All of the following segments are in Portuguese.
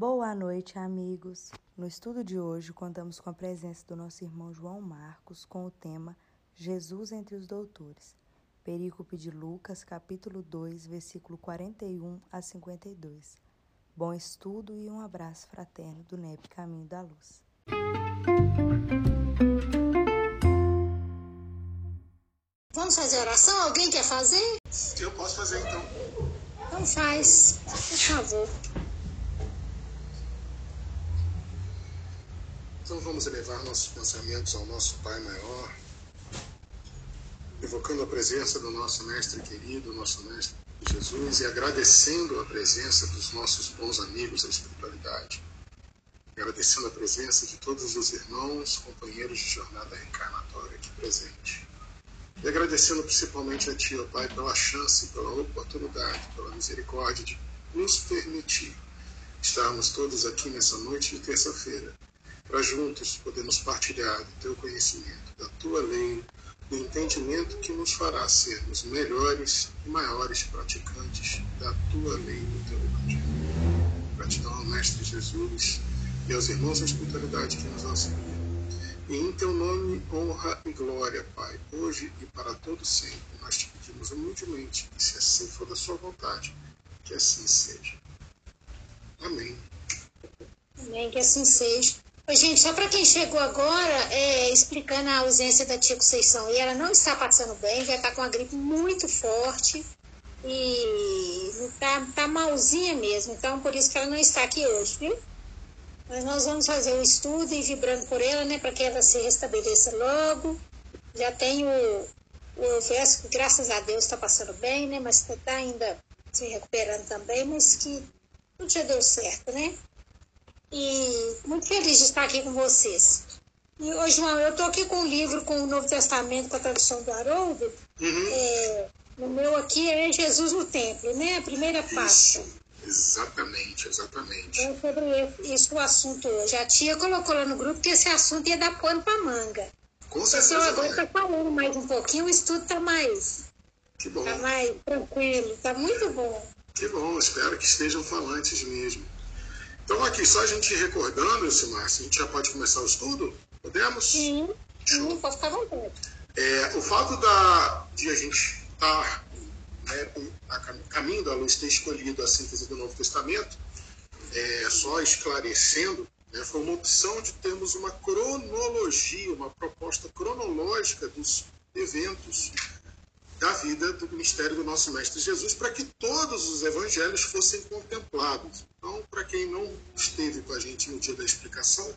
Boa noite, amigos. No estudo de hoje, contamos com a presença do nosso irmão João Marcos com o tema Jesus entre os doutores. Perícope de Lucas, capítulo 2, versículo 41 a 52. Bom estudo e um abraço fraterno do NEP Caminho da Luz. Vamos fazer oração? Alguém quer fazer? Eu posso fazer então. Então faz, por favor. Então vamos elevar nossos pensamentos ao nosso Pai maior, evocando a presença do nosso Mestre querido, nosso Mestre Jesus, e agradecendo a presença dos nossos bons amigos da espiritualidade, agradecendo a presença de todos os irmãos, companheiros de jornada reencarnatória aqui presentes. E agradecendo principalmente a Ti, ó Pai, pela chance, pela oportunidade, pela misericórdia de nos permitir estarmos todos aqui nessa noite de terça-feira, para juntos podermos partilhar do Teu conhecimento, da Tua lei, do entendimento que nos fará sermos melhores e maiores praticantes da Tua lei, do Teu Evangelho. Gratidão ao Mestre Jesus e aos irmãos da espiritualidade que nos auxiliam. E em teu nome, honra e glória, Pai, hoje e para todo sempre. Nós te pedimos humildemente que, se assim for da sua vontade, que assim seja. Amém. Amém, que assim seja. Oi, gente, só para quem chegou agora, é, explicando a ausência da tia Conceição, e ela não está passando bem, vai estar com uma gripe muito forte e tá, tá malzinha mesmo, então por isso que ela não está aqui hoje, viu? Mas nós vamos fazer o estudo e vibrando por ela, né, para que ela se restabeleça logo. Já tem o, o verso que, graças a Deus, está passando bem, né, mas está ainda se recuperando também, mas que tudo já deu certo, né? E muito feliz de estar aqui com vocês. E hoje, João, eu estou aqui com o livro com o Novo Testamento, com a tradução do Haroldo. Uhum. É, no meu aqui é Jesus no Templo, né? A primeira. Isso. Exatamente, exatamente. É sobre isso o assunto hoje. A tia colocou lá no grupo que esse assunto ia dar pano para manga. Com O certeza. pessoal agora está falando mais um pouquinho, o estudo está mais, Que bom, tá mais tranquilo, está muito bom. que bom. Espero que estejam falantes mesmo. Então, aqui, só a gente recordando, Elcimar, se a gente já pode começar o estudo? Podemos? Sim, sim, pode ficar à vontade. É, o fato da, de a gente estar né, com- a cam- caminho da luz ter escolhido a síntese do Novo Testamento, é, só esclarecendo, né, foi uma opção de termos uma cronologia, uma proposta cronológica dos eventos da vida do ministério do nosso Mestre Jesus, para que todos os evangelhos fossem contemplados. Então, para quem não esteve com a gente no dia da explicação,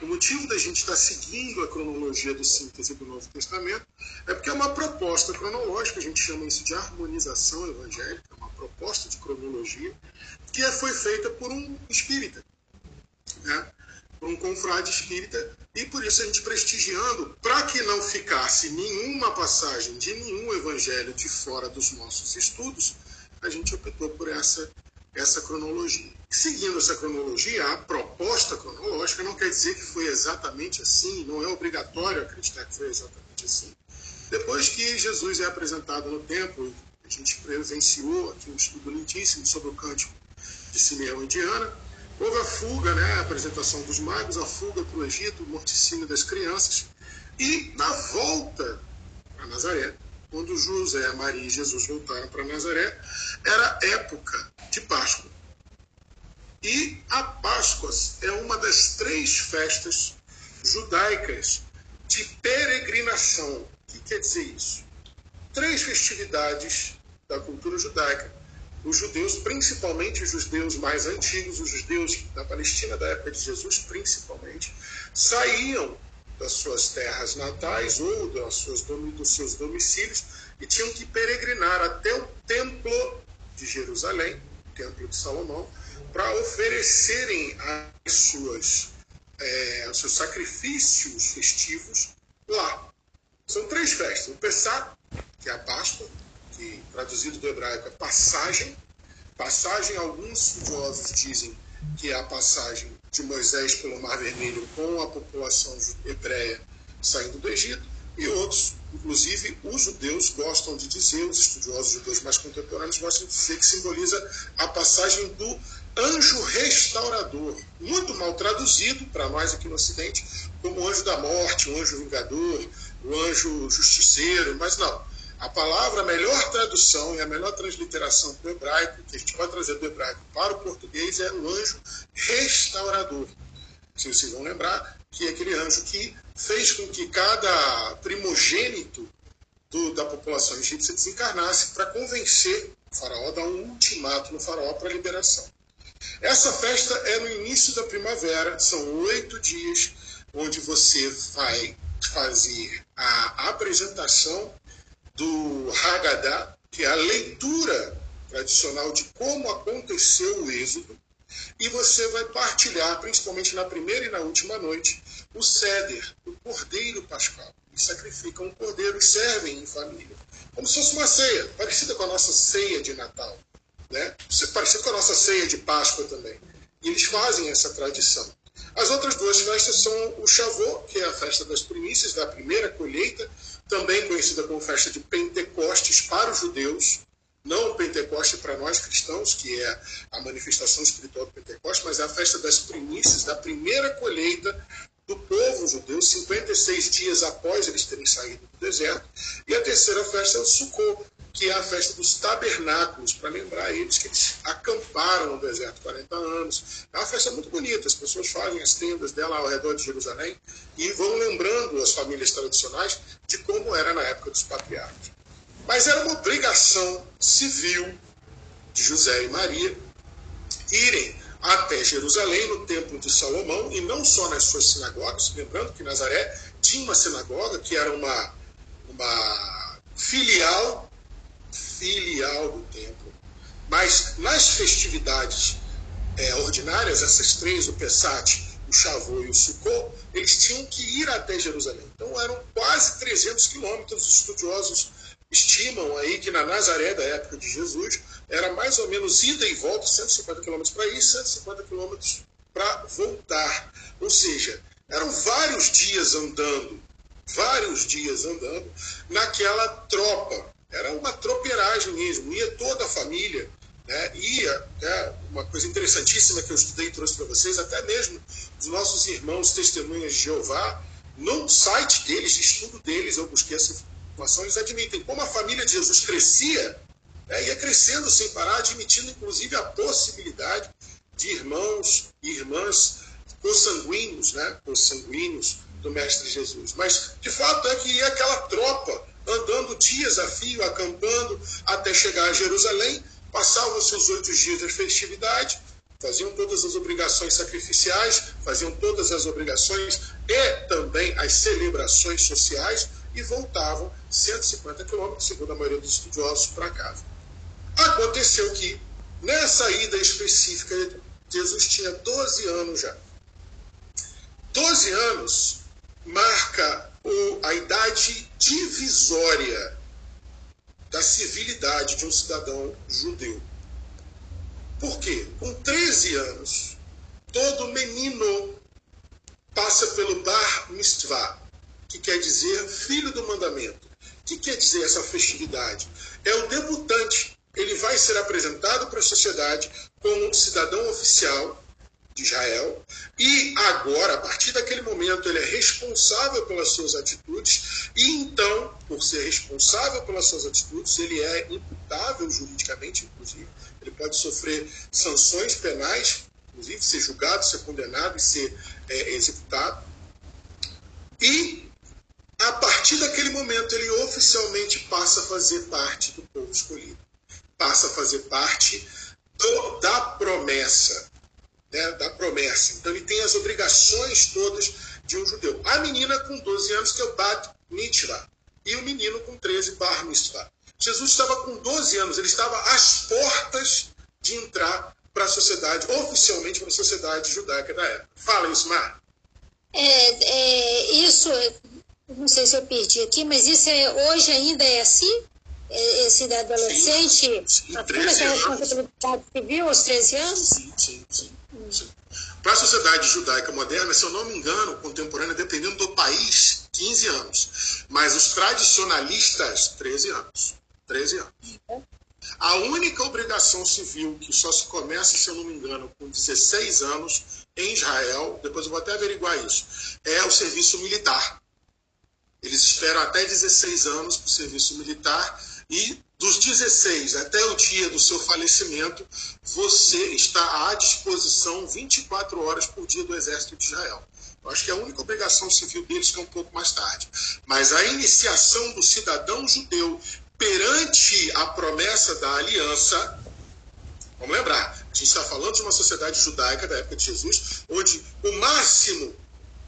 o motivo da gente estar seguindo a cronologia do síntese do Novo Testamento é porque é uma proposta cronológica, a gente chama isso de harmonização evangélica, é uma proposta de cronologia, que foi feita por um espírita, né? Por um confrade espírita, e por isso a gente prestigiando, para que não ficasse nenhuma passagem de nenhum evangelho de fora dos nossos estudos, a gente optou por essa, essa cronologia. Seguindo essa cronologia, a proposta cronológica não quer dizer que foi exatamente assim, não é obrigatório acreditar que foi exatamente assim. Depois que Jesus é apresentado no templo, a gente presenciou aqui um estudo lindíssimo sobre o cântico de Simeão e Diana, houve a fuga, né, a apresentação dos magos, a fuga para o Egito, o morticínio das crianças, e na volta para Nazaré, quando José, Maria e Jesus voltaram para Nazaré, era época de Páscoa. E a Páscoa é uma das três festas judaicas de peregrinação. O que quer dizer isso? Três festividades da cultura judaica. Os judeus, principalmente os judeus mais antigos, os judeus da Palestina da época de Jesus, principalmente, saíam das suas terras natais ou das suas, dos seus domicílios e tinham que peregrinar até o templo de Jerusalém, o templo de Salomão, para oferecerem as suas, eh, os seus sacrifícios festivos lá. São três festas. O Pessah, que é a Páscoa, que traduzido do hebraico é passagem. Passagem, alguns estudiosos dizem que é a passagem de Moisés pelo Mar Vermelho com a população hebreia saindo do Egito, e outros, inclusive os judeus, gostam de dizer, os estudiosos judeus mais contemporâneos gostam de dizer que simboliza a passagem do anjo restaurador, muito mal traduzido para nós aqui no Ocidente, como anjo da morte, o anjo vingador, o anjo justiceiro, mas não. A palavra, a melhor tradução e a melhor transliteração para o hebraico, que a gente pode trazer do hebraico para o português, é o anjo restaurador. Se vocês vão lembrar, que é aquele anjo que fez com que cada primogênito do, da população egípcia desencarnasse para convencer o faraó, dar um ultimato no faraó para a liberação. Essa festa é no início da primavera, são oito dias, onde você vai fazer a apresentação do Haggadah, que é a leitura tradicional de como aconteceu o êxodo, e você vai partilhar, principalmente na primeira e na última noite, o ceder, o cordeiro pascal. E sacrificam um cordeiro e servem em família. Como se fosse uma ceia, parecida com a nossa ceia de Natal. Né? Parecida com a nossa ceia de Páscoa também. E eles fazem essa tradição. As outras duas festas são o Shavuot, que é a festa das primícias, da primeira colheita, também conhecida como festa de Pentecostes para os judeus, não o Pentecoste para nós cristãos, que é a manifestação espiritual do Pentecoste, mas é a festa das primícias, da primeira colheita do povo judeu, 56 dias após eles terem saído do deserto. E a terceira festa é o Sukkot, que é a festa dos tabernáculos, para lembrar eles que eles acamparam no deserto 40 anos. É uma festa muito bonita, as pessoas fazem as tendas dela ao redor de Jerusalém e vão lembrando as famílias tradicionais de como era na época dos patriarcas. Mas era uma obrigação civil de José e Maria irem até Jerusalém, no Templo de Salomão, e não só nas suas sinagogas, lembrando que Nazaré tinha uma sinagoga que era uma, uma filial, filial do templo. Mas nas festividades é, ordinárias, essas três, o Pessat, o Shavuot e o Sukkot, eles tinham que ir até Jerusalém. Então eram quase 300 quilômetros, os estudiosos estimam aí que na Nazaré da época de Jesus era mais ou menos ida e volta, 150 quilômetros para ir, 150 quilômetros para voltar. Ou seja, eram vários dias andando, vários dias andando naquela tropa. Era uma tropeiragem mesmo, ia toda a família, né? ia, é, uma coisa interessantíssima que eu estudei e trouxe para vocês, até mesmo os nossos irmãos testemunhas de Jeová, no site deles, de estudo deles, eu busquei essa informação, eles admitem como a família de Jesus crescia, né, ia crescendo sem parar, admitindo inclusive a possibilidade de irmãos e irmãs consanguíneos, né, consanguíneos do Mestre Jesus. Mas, de fato, é que aquela tropa andando dias a fio, acampando, até chegar a Jerusalém, passavam seus oito dias de festividade, faziam todas as obrigações sacrificiais, faziam todas as obrigações e também as celebrações sociais, e voltavam 150 quilômetros, segundo a maioria dos estudiosos, para casa. Aconteceu que, nessa ida específica, Jesus tinha 12 anos já. 12 anos marca a idade divisória da civilidade de um cidadão judeu. Por quê? Com 13 anos, todo menino passa pelo Bar Mitzvah, que quer dizer filho do mandamento. O que quer dizer essa festividade? É o debutante. Ele vai ser apresentado para a sociedade como cidadão oficial de Israel e agora, a partir daquele momento, ele é responsável pelas suas atitudes e então, por ser responsável pelas suas atitudes, ele é imputável juridicamente, inclusive. Ele pode sofrer sanções penais, inclusive ser julgado, ser condenado e ser é, executado. E a partir daquele momento, ele oficialmente passa a fazer parte do povo escolhido. Passa a fazer parte do, da promessa. Né, da promessa. Então, ele tem as obrigações todas de um judeu. A menina com 12 anos, que é o Bat Mitzvah. E o menino com 13, Bar Mitzvah. Jesus estava com 12 anos, ele estava às portas de entrar para a sociedade, oficialmente para a sociedade judaica da época. Fala, Ismar. É, é, isso não sei se eu perdi aqui, mas isso é, hoje ainda é assim? Esse da adolescente sim, assume essa responsabilidade civil aos 13 anos? Sim, sim, sim. sim. Para a sociedade judaica moderna, se eu não me engano, contemporânea, dependendo do país, 15 anos. Mas os tradicionalistas, 13 anos. 13 anos. A única obrigação civil que só se começa, se eu não me engano, com 16 anos em Israel, depois eu vou até averiguar isso, é o serviço militar. Eles esperam até 16 anos para o serviço militar e dos 16 até o dia do seu falecimento, você está à disposição 24 horas por dia do Exército de Israel. Eu acho que é a única obrigação civil deles que é um pouco mais tarde. Mas a iniciação do cidadão judeu perante a promessa da aliança, vamos lembrar, a gente está falando de uma sociedade judaica da época de Jesus, onde o máximo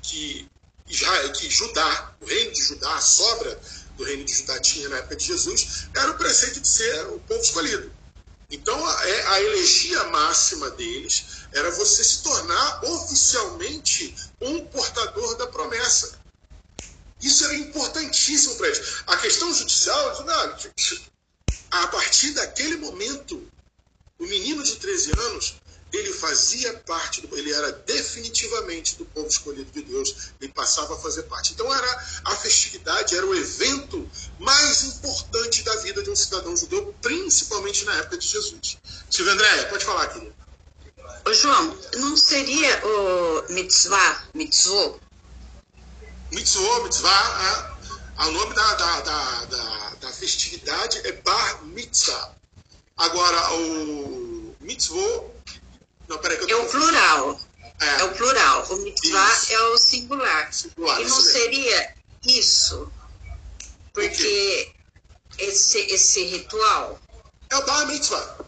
que, Israel, que Judá, o reino de Judá, sobra do reino de Judá tinha na época de Jesus, era o preceito de ser o povo escolhido. Então, a, é, a elegia máxima deles era você se tornar oficialmente um portador da promessa. Isso era importantíssimo para eles. A questão judicial, não, a partir daquele momento, o menino de 13 anos ele fazia parte, do, ele era definitivamente do povo escolhido de Deus, ele passava a fazer parte. Então era a festividade, era o evento mais importante da vida de um cidadão judeu, principalmente na época de Jesus. Silvia Andréia, pode falar, querido. Ô João, não seria o mitzvah, mitzvot? Mitzvot, mitzvah, é, o nome da, da, da, da, da festividade é Bar Mitzvah. Agora, o mitzvot não, peraí, é o plural. É. é. o plural. O mitzvah isso. é o singular. singular e não seria isso? Porque esse, esse ritual. É o bar mitzvah.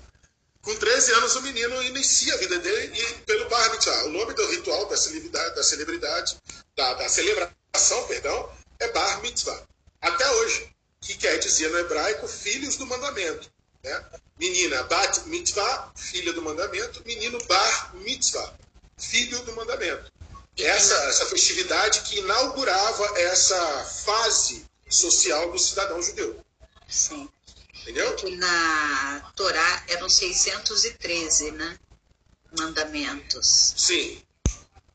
Com 13 anos, o menino inicia a vida dele e pelo bar mitzvah. O nome do ritual da celebridade, da, celebridade, da, da celebração, perdão, é bar mitzvah. Até hoje. Que quer dizer no hebraico filhos do mandamento. Né? Menina bat mitzvah, filha do mandamento. Menino bar mitzvah, filho do mandamento. Essa, essa festividade que inaugurava essa fase social do cidadão judeu. Sim. Entendeu? Que na Torá eram 613, né? Mandamentos. Sim.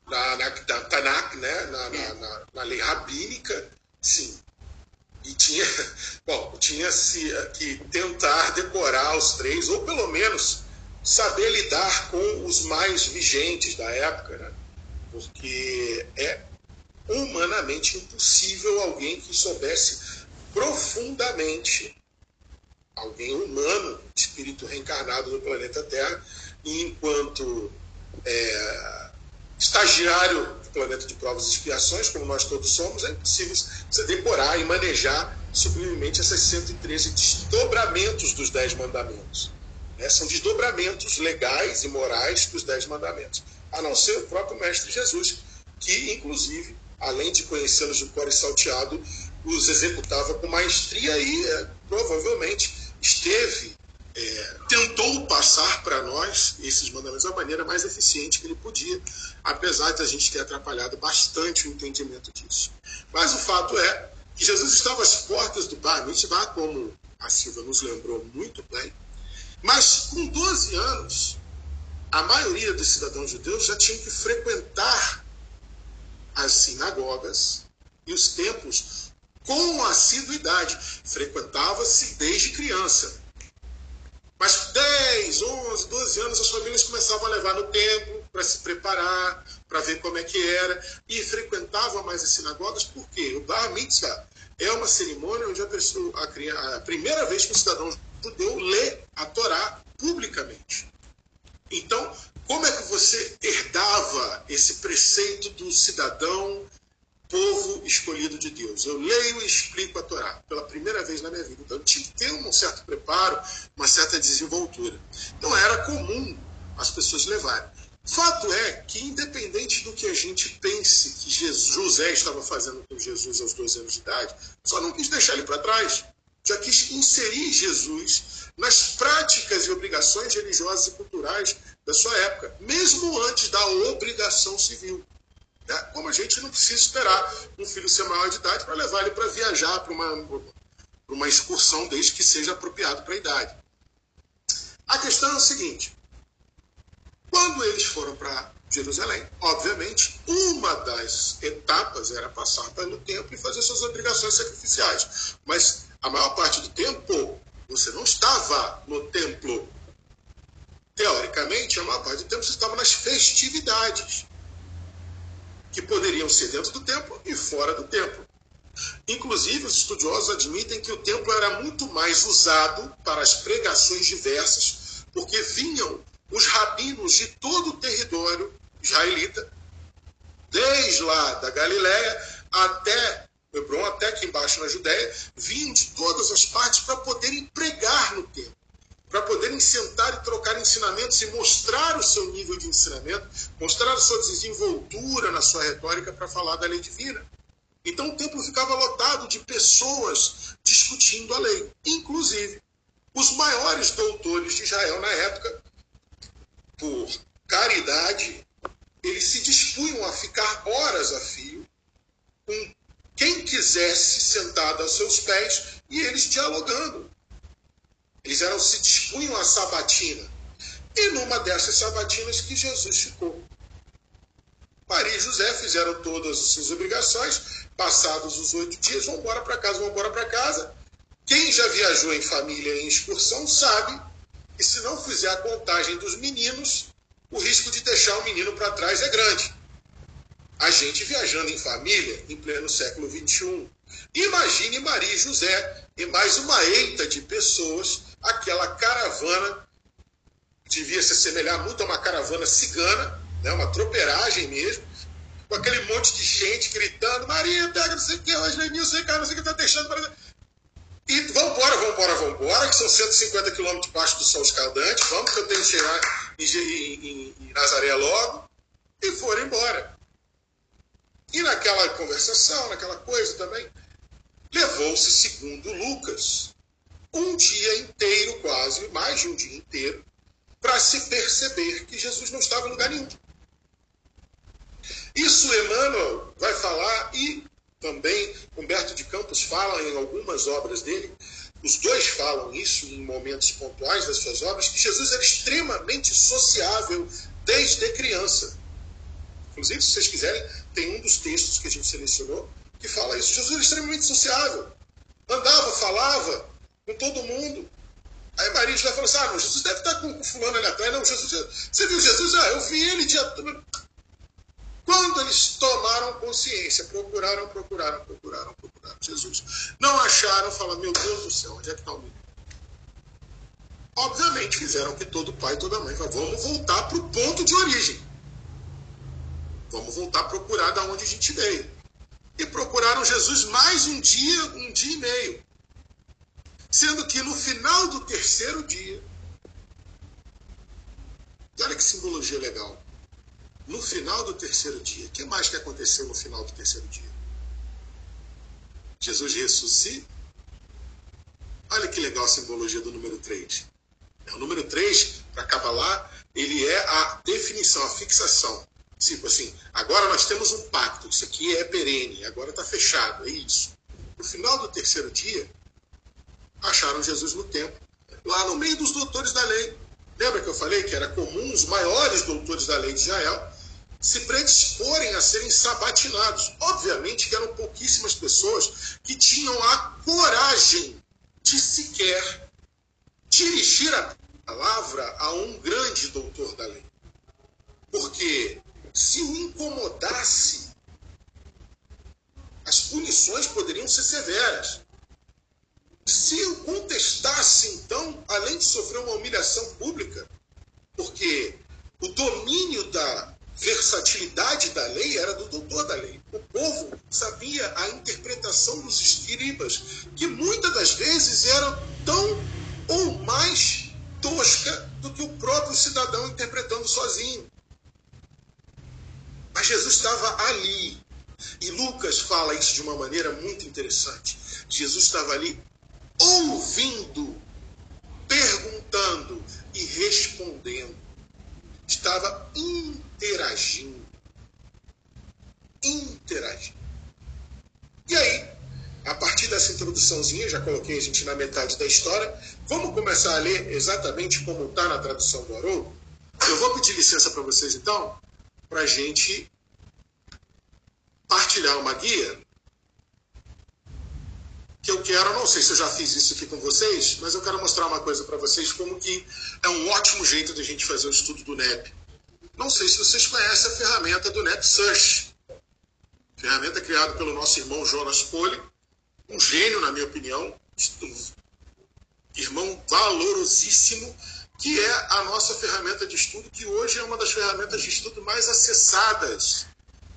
Na, na, na Tanakh, né? Na, é. na, na, na lei rabínica, sim. E tinha, bom, tinha -se que tentar decorar os três, ou pelo menos saber lidar com os mais vigentes da época, né? porque é humanamente impossível alguém que soubesse profundamente, alguém humano, espírito reencarnado no planeta Terra, e enquanto é, estagiário planeta de provas e expiações, como nós todos somos, é impossível você decorar e manejar sublimemente essas 113 desdobramentos dos Dez Mandamentos. Né? São desdobramentos legais e morais dos Dez Mandamentos, a não ser o próprio Mestre Jesus, que, inclusive, além de conhecê-los de cor e salteado, os executava com maestria e, é, provavelmente, esteve é, tentou passar para nós esses mandamentos da maneira mais eficiente que ele podia, apesar de a gente ter atrapalhado bastante o entendimento disso. Mas o fato é que Jesus estava às portas do Bar Mitzvah, como a Silva nos lembrou muito bem, mas com 12 anos, a maioria dos cidadãos judeus já tinham que frequentar as sinagogas e os templos com assiduidade. Frequentava-se desde criança. Mas 10, 11, 12 anos as famílias começavam a levar no templo para se preparar, para ver como é que era, e frequentavam mais as sinagogas, por quê? O Bar Mitzvah é uma cerimônia onde a, pessoa, a, a primeira vez que o cidadão judeu lê a Torá publicamente. Então, como é que você herdava esse preceito do cidadão povo escolhido de Deus. Eu leio e explico a Torá pela primeira vez na minha vida. Então eu tinha que ter um certo preparo, uma certa desenvoltura. Então era comum as pessoas levarem. Fato é que, independente do que a gente pense que Jesus, José estava fazendo com Jesus aos 12 anos de idade, só não quis deixar ele para trás. Já quis inserir Jesus nas práticas e obrigações religiosas e culturais da sua época, mesmo antes da obrigação civil. Né? Como a gente não precisa esperar um filho ser maior de idade para levar ele para viajar para uma, uma excursão, desde que seja apropriado para a idade. A questão é o seguinte: quando eles foram para Jerusalém, obviamente, uma das etapas era passar pelo templo e fazer suas obrigações sacrificiais. Mas a maior parte do tempo Você não estava no templo. Teoricamente, a maior parte do tempo você estava nas festividades, que poderiam ser dentro do templo e fora do templo. Inclusive, os estudiosos admitem que o templo era muito mais usado para as pregações diversas, porque vinham os rabinos de todo o território israelita, desde lá da Galiléia até Hebron, até aqui embaixo na Judéia, vinham de todas as partes para poderem pregar no templo, para poderem sentar e trocar ensinamentos e mostrar o seu nível de ensinamento, mostrar a sua desenvoltura na sua retórica para falar da lei divina. Então o templo ficava lotado de pessoas discutindo a lei, inclusive os maiores doutores de Israel na época, por caridade, eles se dispunham a ficar horas a fio com quem quisesse sentado aos seus pés e eles dialogando. Eles eram, se dispunham a sabatina. E numa dessas sabatinas que Jesus ficou. Maria e José fizeram todas as suas obrigações, passados os oito dias, vão embora para casa, vão embora para casa. Quem já viajou em família em excursão sabe que se não fizer a contagem dos meninos, o risco de deixar o menino para trás é grande. A gente viajando em família em pleno século XXI. Imagine Maria e José e mais uma eita de pessoas, aquela caravana, devia se assemelhar muito a uma caravana cigana, né, uma tropeiragem mesmo, com aquele monte de gente gritando: Maria, pega não sei o que, hoje não sei que, não sei o que, está deixando. Para... E vambora, vambora, vambora, que são 150 quilômetros debaixo do sol escaldante, vamos que eu tenho que chegar em, em, em Nazaré logo. E foram embora. E naquela conversação, naquela coisa também, levou-se, segundo Lucas, um dia inteiro, quase, mais de um dia inteiro, para se perceber que Jesus não estava em lugar nenhum. Isso Emmanuel vai falar e também Humberto de Campos fala em algumas obras dele, os dois falam isso em momentos pontuais das suas obras, que Jesus era extremamente sociável desde criança. Inclusive, se vocês quiserem, tem um dos textos que a gente selecionou que fala isso. Jesus era extremamente sociável. Andava, falava com todo mundo. Aí Maria já falou assim: ah, não, Jesus deve estar com, fulano ali atrás. Não, Jesus. Você viu Jesus? Ah, eu vi ele dia. Quando eles tomaram consciência, procuraram, procuraram, procuraram, procuraram Jesus. Não acharam, falaram: meu Deus do céu, onde é que está o menino? Obviamente fizeram que todo pai e toda mãe falaram: vamos voltar para o ponto de origem. Vamos voltar a procurar da onde a gente veio. E procuraram Jesus mais um dia, um dia e meio. Sendo que no final do terceiro dia, olha que simbologia legal. No final do terceiro dia, o que mais que aconteceu no final do terceiro dia? Jesus ressuscita. Olha que legal a simbologia do número 3. É, o número 3, para Kabbalah, ele é a definição, a fixação. Tipo assim, agora nós temos um pacto, isso aqui é perene, agora está fechado, é isso. No final do terceiro dia, acharam Jesus no templo, lá no meio dos doutores da lei. Lembra que eu falei que era comum os maiores doutores da lei de Israel se predisporem a serem sabatinados? Obviamente que eram pouquíssimas pessoas que tinham a coragem de sequer dirigir a palavra a um grande doutor da lei. Porque se o incomodasse, as punições poderiam ser severas. Se o contestasse, então, além de sofrer uma humilhação pública, porque o domínio da versatilidade da lei era do doutor da lei. O povo sabia a interpretação dos escribas, que muitas das vezes era tão ou mais tosca do que o próprio cidadão interpretando sozinho. Mas Jesus estava ali. E Lucas fala isso de uma maneira muito interessante. Jesus estava ali ouvindo, perguntando e respondendo. Estava interagindo. Interagindo. E aí, a partir dessa introduçãozinha, já coloquei a gente na metade da história, vamos começar a ler exatamente como está na tradução do Haroldo? Eu vou pedir licença para vocês então, para a gente partilhar uma guia que eu quero, não sei se eu já fiz isso aqui com vocês, mas eu quero mostrar uma coisa para vocês como que é um ótimo jeito de a gente fazer o estudo do NEP. Não sei se vocês conhecem a ferramenta do NEP Search. Ferramenta criada pelo nosso irmão Jonas Poli, um gênio, na minha opinião, irmão valorosíssimo, que é a nossa ferramenta de estudo, que hoje é uma das ferramentas de estudo mais acessadas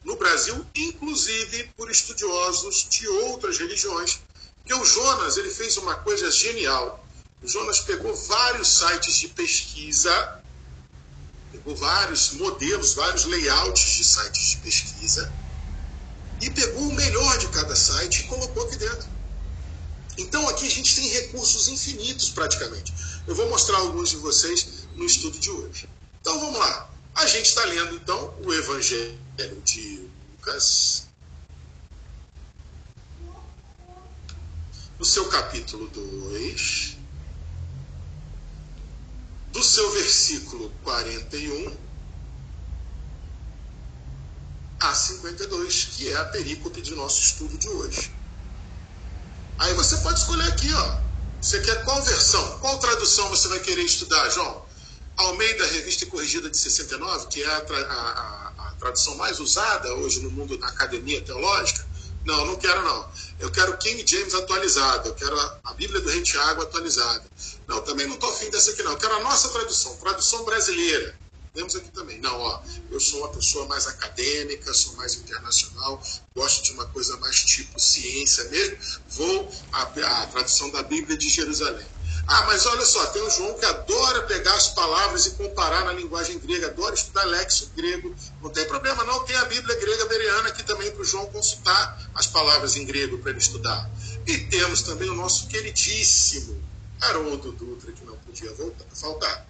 no Brasil, inclusive por estudiosos de outras religiões, porque o Jonas ele fez uma coisa genial. O Jonas pegou vários sites de pesquisa, pegou vários modelos, vários layouts de sites de pesquisa e pegou o melhor de cada site e colocou aqui dentro. Então aqui a gente tem recursos infinitos praticamente. Eu vou mostrar alguns de vocês no estudo de hoje. Então vamos lá. A gente está lendo então o Evangelho de Lucas, no seu capítulo 2, do seu versículo 41 a 52, que é a perícope de nosso estudo de hoje. Aí você pode escolher aqui, ó. Você quer qual versão? Qual tradução você vai querer estudar, João? Almeida, Revista Corrigida de 69, que é a, a, a tradução mais usada hoje no mundo da academia teológica, não, não quero não. Eu quero King James atualizado, eu quero a, a Bíblia do Rei Tiago atualizada. Não, também não estou afim dessa aqui não. Eu quero a nossa tradução, tradução brasileira. Temos aqui também. Não, ó, eu sou uma pessoa mais acadêmica, sou mais internacional, gosto de uma coisa mais tipo ciência mesmo. Vou a, a tradução da Bíblia de Jerusalém. Ah, mas olha só, tem o João que adora pegar as palavras e comparar na linguagem grega, adora estudar léxico grego. Não tem problema, não. Tem a Bíblia grega beriana aqui também para o João consultar as palavras em grego para ele estudar. E temos também o nosso queridíssimo Haroldo Dutra, que não podia voltar, faltar.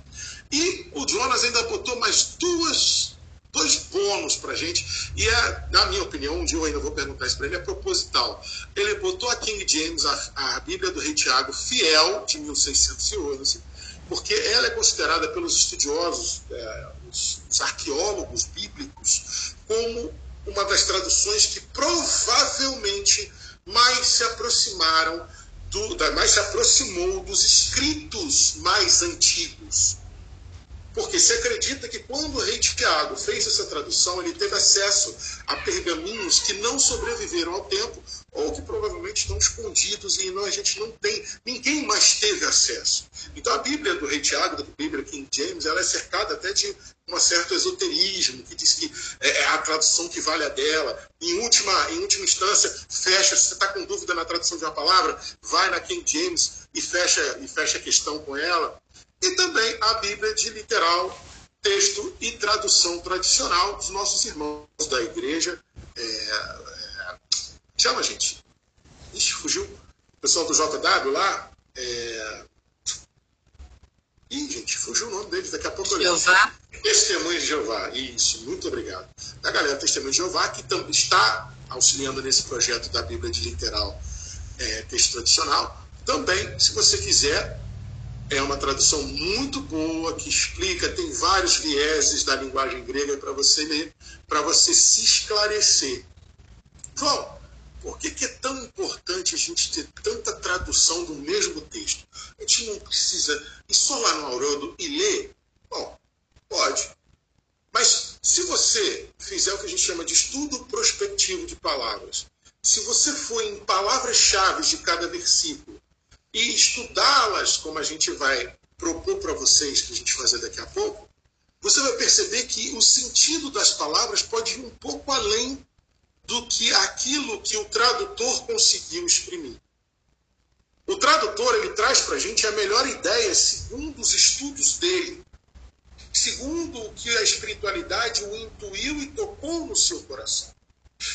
E o Jonas ainda botou mais duas dois bônus para gente, e é, na minha opinião, um dia eu ainda vou perguntar isso para ele, é proposital. Ele botou a King James, a, a Bíblia do Rei Tiago, fiel, de 1611, porque ela é considerada pelos estudiosos, é, os, os arqueólogos bíblicos, como uma das traduções que provavelmente mais se aproximaram do, mais se aproximou dos escritos mais antigos porque se acredita que quando o rei Tiago fez essa tradução, ele teve acesso a pergaminhos que não sobreviveram ao tempo ou que provavelmente estão escondidos e não, a gente não tem, ninguém mais teve acesso. Então a Bíblia do rei Tiago, da Bíblia King James, ela é cercada até de um certo esoterismo, que diz que é, é a tradução que vale a dela. Em última, em última instância, fecha, se você está com dúvida na tradução de uma palavra, vai na King James e fecha, e fecha a questão com ela e também a Bíblia de literal, texto e tradução tradicional dos nossos irmãos da igreja. É, é, chama, gente. Ixi, fugiu. O pessoal do JW lá. É... Ih, gente, fugiu o nome deles, daqui a pouco eu Jeová. Testemunho de Jeová. Isso, muito obrigado. A galera Testemunho de Jeová, que está auxiliando nesse projeto da Bíblia de literal é, texto tradicional. Também, se você quiser, é uma tradução muito boa que explica, tem vários vieses da linguagem grega para você ler, para você se esclarecer. João, por que, que, é tão importante a gente ter tanta tradução do mesmo texto? A gente não precisa ir só lá no Aurando e ler? Bom, pode. Mas se você fizer o que a gente chama de estudo prospectivo de palavras, se você for em palavras-chave de cada versículo, e estudá-las, como a gente vai propor para vocês que a gente fazer daqui a pouco, você vai perceber que o sentido das palavras pode ir um pouco além do que aquilo que o tradutor conseguiu exprimir. O tradutor ele traz para a gente a melhor ideia segundo os estudos dele, segundo o que a espiritualidade o intuiu e tocou no seu coração.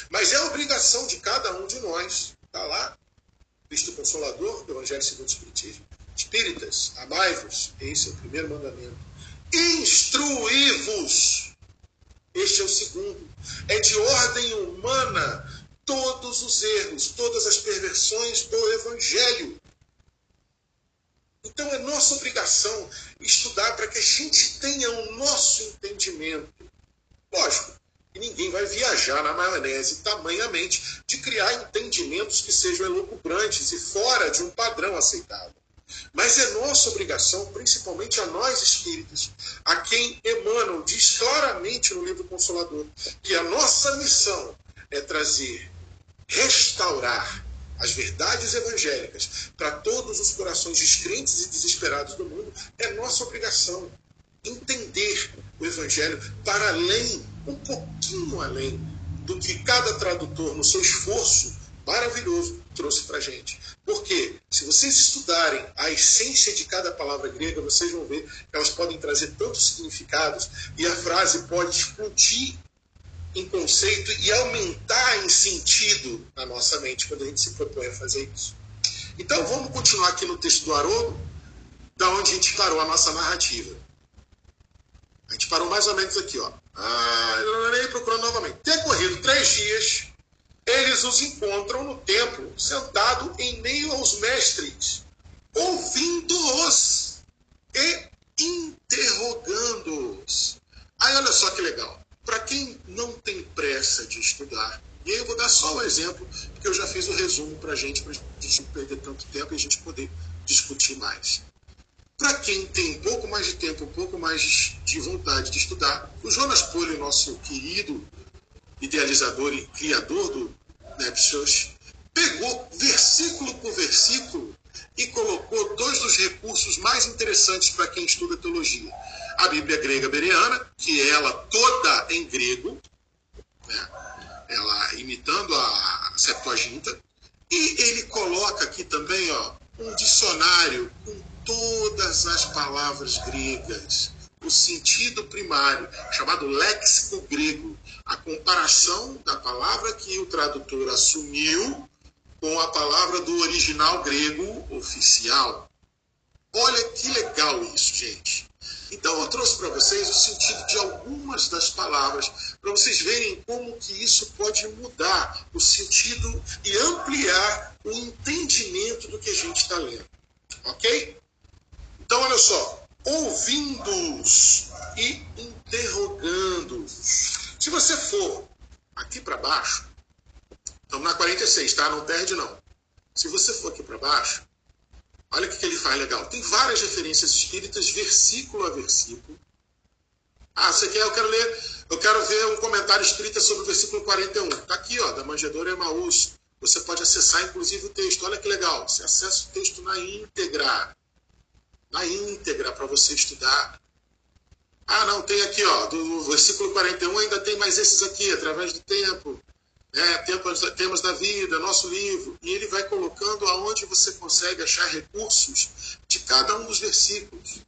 Mas é obrigação de cada um de nós, está lá Cristo Consolador, do Evangelho segundo o Espiritismo. Espíritas, amai-vos, esse é o primeiro mandamento. Instruí-vos, este é o segundo. É de ordem humana todos os erros, todas as perversões do Evangelho. Então é nossa obrigação estudar para que a gente tenha o nosso entendimento. Lógico, e ninguém vai viajar na maionese tamanhamente de criar entendimentos que sejam elucubrantes e fora de um padrão aceitável. Mas é nossa obrigação, principalmente a nós espíritos, a quem Emmanuel diz claramente no livro Consolador, que a nossa missão é trazer, restaurar as verdades evangélicas para todos os corações descrentes e desesperados do mundo, é nossa obrigação entender o Evangelho para além, um pouquinho além do que cada tradutor, no seu esforço maravilhoso, trouxe para gente. Porque, se vocês estudarem a essência de cada palavra grega, vocês vão ver que elas podem trazer tantos significados e a frase pode explodir em conceito e aumentar em sentido na nossa mente quando a gente se propõe a fazer isso. Então, vamos continuar aqui no texto do Haroldo, da onde a gente parou a nossa narrativa. A gente parou mais ou menos aqui, ó. Ah, procurando novamente. Decorrido três dias, eles os encontram no templo, sentado em meio aos mestres, ouvindo-os e interrogando-os. Aí olha só que legal. Para quem não tem pressa de estudar, e aí eu vou dar só um exemplo, porque eu já fiz o resumo para a gente, para a gente não perder tanto tempo e a gente poder discutir mais. Para quem tem um pouco mais de tempo, um pouco mais de vontade de estudar, o Jonas Poli, nosso querido idealizador e criador do Nepsios, pegou versículo por versículo e colocou dois dos recursos mais interessantes para quem estuda teologia. A Bíblia grega bereana, que é ela toda em grego, né? ela imitando a Septuaginta, e ele coloca aqui também ó, um dicionário com todas as palavras gregas, o sentido primário, chamado léxico grego, a comparação da palavra que o tradutor assumiu com a palavra do original grego oficial. Olha que legal isso, gente. Então eu trouxe para vocês o sentido de algumas das palavras, para vocês verem como que isso pode mudar o sentido e ampliar o entendimento do que a gente está lendo. Ok? Então, olha só, ouvindo-os e interrogando-os. Se você for aqui para baixo, estamos na 46, tá? Não perde não. Se você for aqui para baixo, olha o que, ele faz legal. Tem várias referências espíritas, versículo a versículo. Ah, você quer? Eu quero ler, eu quero ver um comentário escrito sobre o versículo 41. Está aqui, ó, da manjedora Emaús. Você pode acessar, inclusive, o texto. Olha que legal. Você acessa o texto na íntegra na íntegra para você estudar. Ah, não, tem aqui, ó, do versículo 41 ainda tem mais esses aqui, através do tempo, né, temas, temas da vida, nosso livro, e ele vai colocando aonde você consegue achar recursos de cada um dos versículos.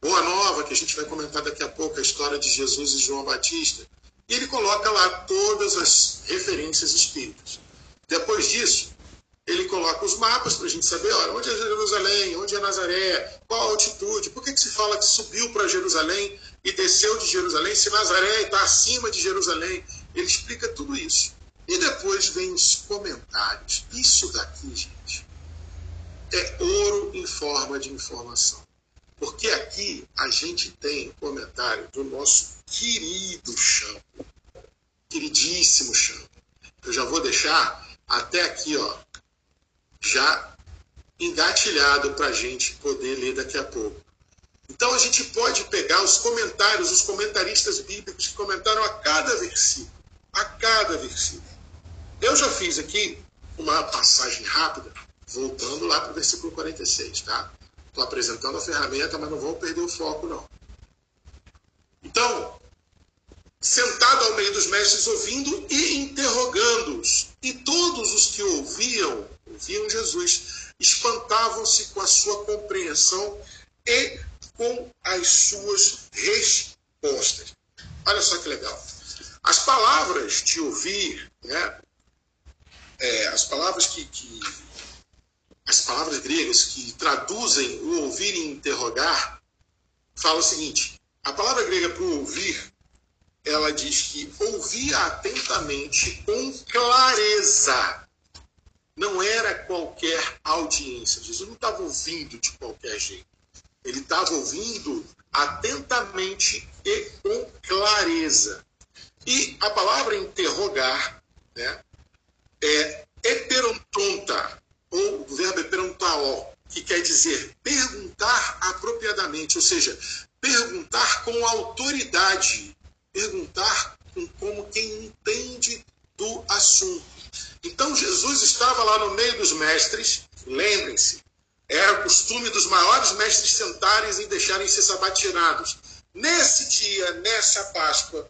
Boa Nova, que a gente vai comentar daqui a pouco, a história de Jesus e João Batista, e ele coloca lá todas as referências espíritas. Depois disso, ele coloca os mapas para a gente saber olha, onde é Jerusalém, onde é Nazaré, qual a altitude, por que, que se fala que subiu para Jerusalém e desceu de Jerusalém, se Nazaré está acima de Jerusalém. Ele explica tudo isso. E depois vem os comentários. Isso daqui, gente, é ouro em forma de informação. Porque aqui a gente tem o comentário do nosso querido chão, queridíssimo chão. Eu já vou deixar até aqui, ó, já engatilhado para a gente poder ler daqui a pouco. Então a gente pode pegar os comentários, os comentaristas bíblicos que comentaram a cada versículo, a cada versículo. Eu já fiz aqui uma passagem rápida, voltando lá para o versículo 46, tá? Estou apresentando a ferramenta, mas não vou perder o foco, não. Então, sentado ao meio dos mestres, ouvindo e interrogando-os. E todos os que ouviam viam Jesus, espantavam-se com a sua compreensão e com as suas respostas. Olha só que legal. As palavras de ouvir, né, é, as palavras que, que, as palavras gregas que traduzem o ouvir e interrogar, falam o seguinte: a palavra grega para ouvir, ela diz que ouvia atentamente com clareza não era qualquer audiência. Jesus não estava ouvindo de qualquer jeito. Ele estava ouvindo atentamente e com clareza. E a palavra interrogar né, é eperontonta, ou o verbo eperontaó, que quer dizer perguntar apropriadamente, ou seja, perguntar com autoridade, perguntar com, como quem entende do assunto. Então Jesus estava lá no meio dos mestres, lembrem-se, era costume dos maiores mestres sentarem e deixarem ser sabatinados. Nesse dia, nessa Páscoa,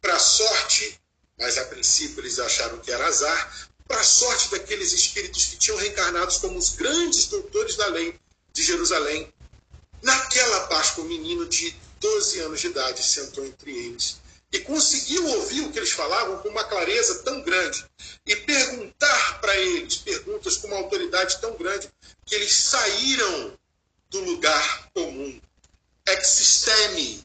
para sorte, mas a princípio eles acharam que era azar, para sorte daqueles espíritos que tinham reencarnados como os grandes doutores da lei de Jerusalém, naquela Páscoa, um menino de 12 anos de idade sentou entre eles e conseguiu ouvir o que eles falavam com uma clareza tão grande e perguntar para eles perguntas com uma autoridade tão grande que eles saíram do lugar comum. Existeme,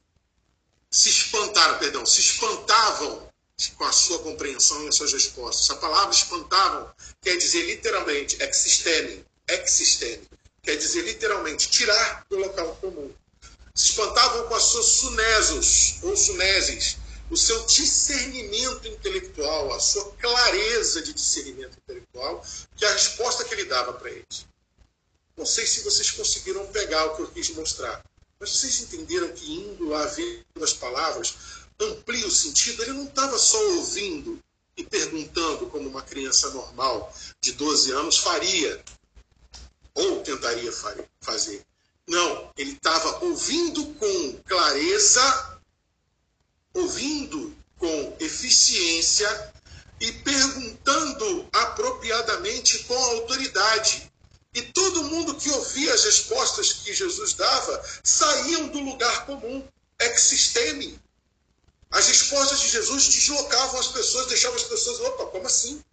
se espantaram, perdão, se espantavam com a sua compreensão e as suas respostas. A palavra espantavam quer dizer literalmente existeme, existeme, quer dizer literalmente tirar do local comum. Se espantavam com as suas sunesos ou suneses, o seu discernimento intelectual, a sua clareza de discernimento intelectual, que é a resposta que ele dava para eles. Não sei se vocês conseguiram pegar o que eu quis mostrar, mas vocês entenderam que indo lá vendo as palavras amplia o sentido. Ele não estava só ouvindo e perguntando como uma criança normal de 12 anos faria ou tentaria fazer. Não, ele estava ouvindo com clareza ouvindo com eficiência e perguntando apropriadamente com autoridade. E todo mundo que ouvia as respostas que Jesus dava saíam do lugar comum, existeme. As respostas de Jesus deslocavam as pessoas, deixavam as pessoas, opa, como assim?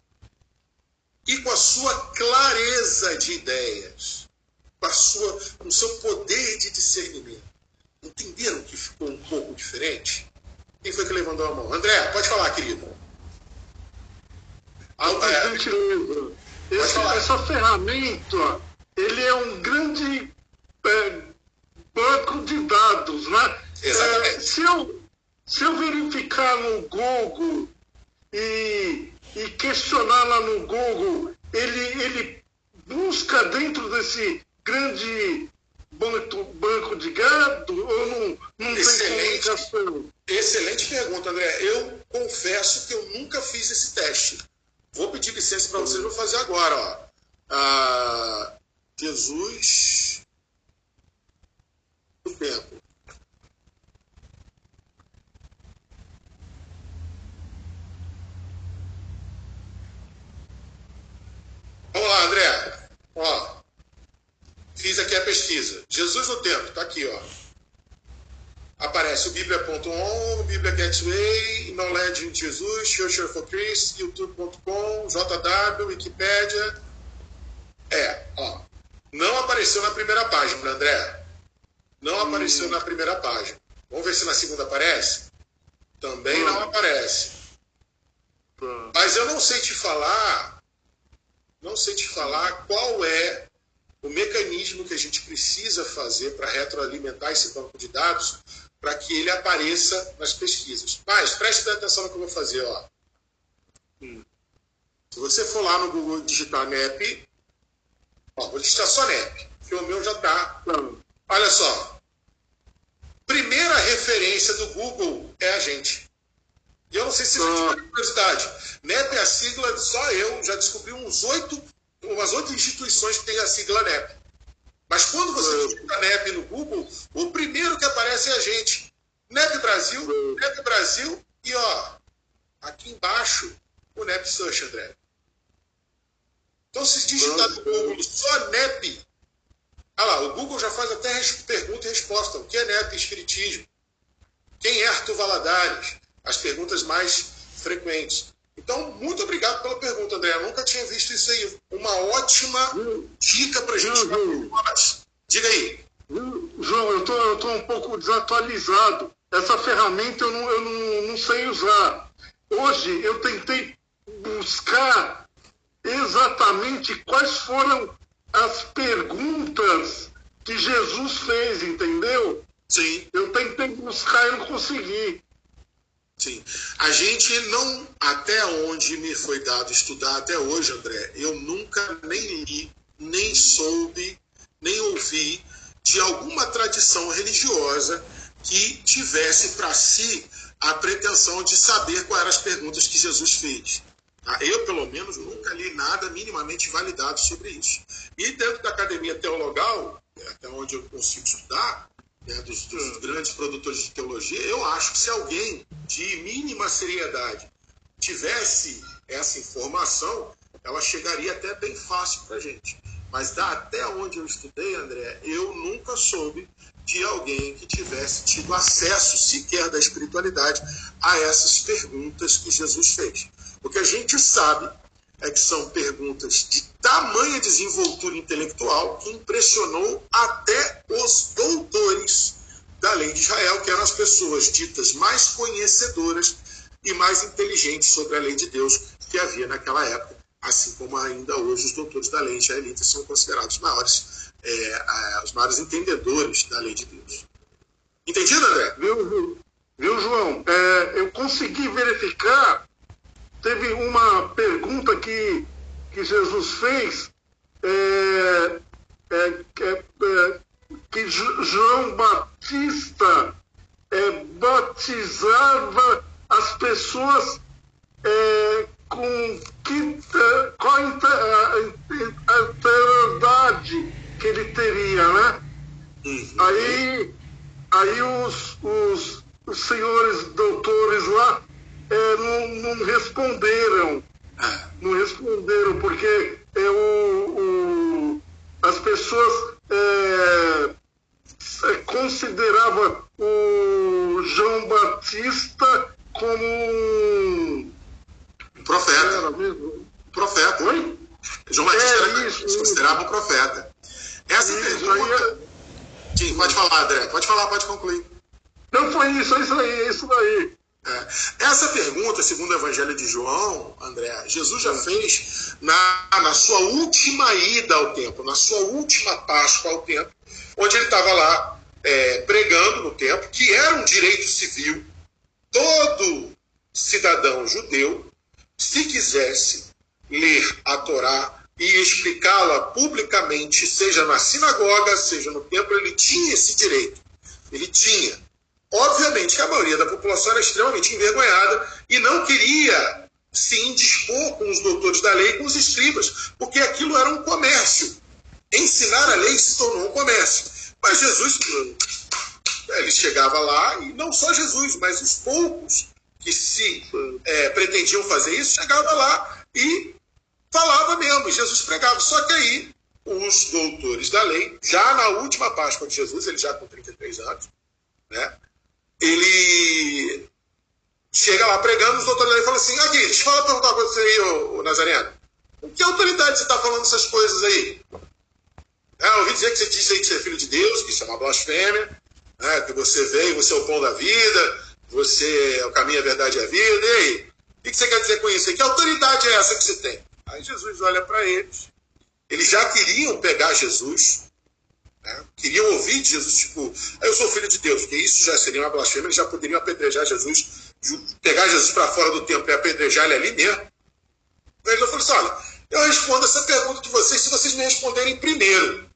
E com a sua clareza de ideias, com, a sua, com o seu poder de discernimento. Entenderam que ficou um pouco diferente? Quem foi que levantou a mão? André, pode falar, querido. Ah, é, gentileza. Esse, essa ferramenta, ele é um grande é, banco de dados, né? Exatamente. É, se, eu, se eu verificar no Google e, e questionar lá no Google, ele, ele busca dentro desse grande banco, banco de gado ou não, não Excelente. tem comunicação? Excelente pergunta, André. Eu confesso que eu nunca fiz esse teste. Vou pedir licença para vocês, vou fazer agora. Ó. Ah, Jesus o tempo. Vamos lá, André. Ó, fiz aqui a pesquisa. Jesus no tempo, está aqui, ó aparece o Bíblia.on, Bíblia Gateway, Knowledge in Jesus, Church for Christ, youtube.com, JW, Wikipedia. É, ó. Não apareceu na primeira página, André. Não hum. apareceu na primeira página. Vamos ver se na segunda aparece? Também hum. não aparece. Hum. Mas eu não sei te falar, não sei te falar qual é o mecanismo que a gente precisa fazer para retroalimentar esse banco de dados para que ele apareça nas pesquisas. Mas preste atenção no que eu vou fazer. Ó. Hum. Se você for lá no Google digitar NEP, ó, vou digitar só NEP, porque o meu já está. Olha só. Primeira referência do Google é a gente. E eu não sei se você ah. tiver curiosidade. NEP é a sigla, só eu já descobri uns oito, umas oito instituições que têm a sigla NEP. Mas quando você digita NEP no Google, o primeiro que aparece é a gente. NEP Brasil, NEP Brasil e ó, aqui embaixo o NEP Search, André. Então, se digitar no Google só NEP, olha lá, o Google já faz até pergunta e resposta. O que é NEP Espiritismo? Quem é Arthur Valadares? As perguntas mais frequentes. Então, muito obrigado pela pergunta, André. Eu nunca tinha visto isso aí. Uma ótima dica para a gente. Diga aí. João, eu tô, estou um pouco desatualizado. Essa ferramenta eu não, eu não, não sei usar. Hoje eu tentei buscar exatamente quais foram as perguntas que Jesus fez, entendeu? Sim. Eu tentei buscar e não consegui. Sim. A gente não, até onde me foi dado estudar até hoje, André, eu nunca nem li, nem soube, nem ouvi de alguma tradição religiosa que tivesse para si a pretensão de saber quais eram as perguntas que Jesus fez. Tá? Eu, pelo menos, nunca li nada minimamente validado sobre isso. E dentro da academia teologal, até onde eu consigo estudar, né, dos, dos, grandes produtores de teologia, eu acho que se alguém de mínima seriedade tivesse essa informação, ela chegaria até bem fácil para a gente. Mas da, até onde eu estudei, André, eu nunca soube de alguém que tivesse tido acesso sequer da espiritualidade a essas perguntas que Jesus fez. O que a gente sabe é que são perguntas de tamanha desenvoltura intelectual que impressionou até os doutores da lei de Israel, que eram as pessoas ditas mais conhecedoras e mais inteligentes sobre a lei de Deus que havia naquela época, assim como ainda hoje os doutores da lei israelita são considerados maiores, é, os maiores entendedores da lei de Deus. Entendido, André? Viu, viu João? É, eu consegui verificar teve uma pergunta que, que Jesus fez, é, é, é que João Batista é, batizava as pessoas é, com que, qual a eternidade que ele teria, né? Uhum. Aí, aí os, os, os senhores doutores lá é, não, não, responderam. Não responderam, porque é, o, o as pessoas é, é consideravam o João Batista como um profeta. Era mesmo? Profeta. Oi? João Batista é, era, isso, considerava um profeta. Essa isso, pergunta. É... Sim, pode falar, André. Pode falar, pode concluir. Não foi isso, é isso aí, é isso daí. É. Essa pergunta, segundo o Evangelho de João, André, Jesus já fez na, na sua última ida sua última Páscoa ao templo, onde ele estava lá é, pregando no templo, que era um direito civil. Todo cidadão judeu, se quisesse ler a Torá e explicá-la publicamente, seja na sinagoga, seja no templo, ele tinha esse direito. Ele tinha. Obviamente que a maioria da população era extremamente envergonhada e não queria se indispor com os doutores da lei, com os escribas, porque aquilo era um comércio. Ensinar a lei se tornou um comércio. Mas Jesus, ele chegava lá, e não só Jesus, mas os poucos que se é, pretendiam fazer isso, chegava lá e falava mesmo, e Jesus pregava. Só que aí, os doutores da lei, já na última Páscoa de Jesus, ele já com 33 anos, né? ele chega lá pregando, os doutores e fala assim, aqui, deixa eu falar, perguntar uma coisa aí, ô, ô Nazareno. Com que autoridade você está falando essas coisas aí? Eu ouvi dizer que você disse aí que você é filho de Deus, que isso é uma blasfêmia, né, que você veio, você é o pão da vida, você é o caminho, a verdade e a vida, e aí? O que você quer dizer com isso? Que autoridade é essa que você tem? Aí Jesus olha para eles. Eles já queriam pegar Jesus, né? Queriam ouvir Jesus, tipo, eu sou filho de Deus, porque isso já seria uma blasfêmia, eles já poderiam apedrejar Jesus, pegar Jesus para fora do templo e apedrejar ele ali mesmo. Ele falou assim: olha, eu respondo essa pergunta de vocês se vocês me responderem primeiro.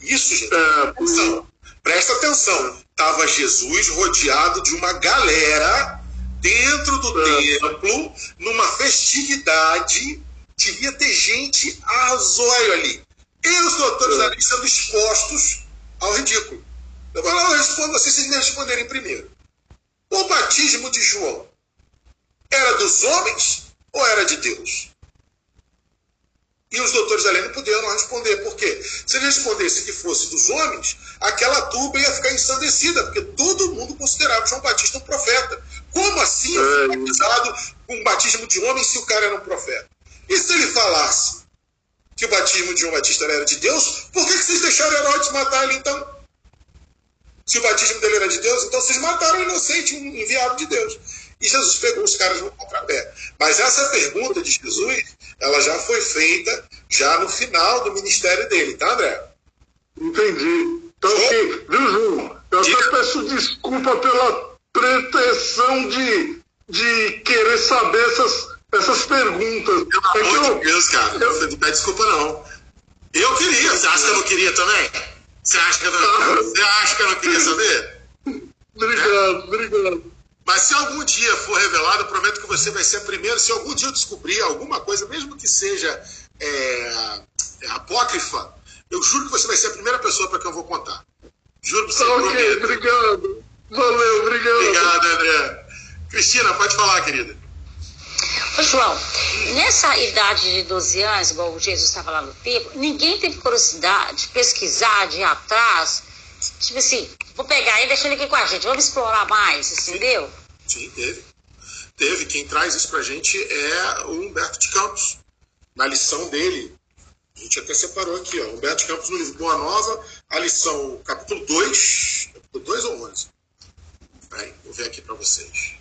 Isso, gente, é, atenção, presta atenção. Estava Jesus rodeado de uma galera dentro do é. templo, numa festividade, devia ter gente a zóio ali. E os doutores da lei sendo expostos ao ridículo. Eu vou lá, eu respondo vocês, vocês me responderem primeiro. O batismo de João era dos homens ou era de Deus? E os doutores da lei não puderam responder. Por quê? Se ele respondesse que fosse dos homens, aquela turba ia ficar ensandecida, porque todo mundo considerava João Batista um profeta. Como assim eu fui batizado com um batismo de homem se o cara era um profeta? E se ele falasse que o batismo de João Batista era de Deus, por que, que vocês deixaram Herodes matar ele então? Se o batismo dele era de Deus, então vocês mataram o inocente, um enviado de Deus. E Jesus pegou os caras no contrapé. Mas essa pergunta de Jesus, ela já foi feita já no final do ministério dele, tá, André? Entendi. Então, aqui, viu, João? Eu até peço desculpa pela pretensão de, de querer saber essas, essas perguntas. Pelo é amor de Deus, cara. Eu... Não pede desculpa, não. Eu queria. Você acha que eu não queria também? Você acha que eu não, você acha que eu não queria saber? Obrigado, é. obrigado. Mas se algum dia for revelado, eu prometo que você vai ser o primeiro. Se algum dia eu descobrir alguma coisa, mesmo que seja é, é apócrifa, eu juro que você vai ser a primeira pessoa para que eu vou contar. Juro para você. Ok, prometo. obrigado. Valeu, obrigado. Obrigado, André. Cristina, pode falar, querida. Ô, João, nessa idade de 12 anos, igual Jesus estava lá no tempo, ninguém teve curiosidade de pesquisar, de ir atrás. Tipo assim, vou pegar e deixar ele aqui com a gente, vamos explorar mais, entendeu? Sim, teve. Teve. Quem traz isso pra gente é o Humberto de Campos. Na lição dele, a gente até separou aqui, ó. Humberto de Campos no livro Boa Nova, a lição capítulo 2, capítulo 2 ou 11? Peraí, vou ver aqui para vocês.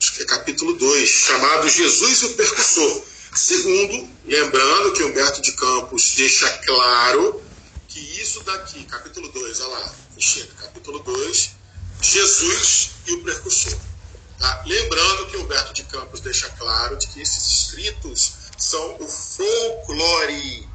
Acho que é capítulo 2, chamado Jesus e o Percussor. Segundo, lembrando que Humberto de Campos deixa claro que isso daqui, capítulo 2, olha lá, Cristina, capítulo 2, Jesus e o Percussor. Tá? Lembrando que Humberto de Campos deixa claro de que esses escritos são o folclore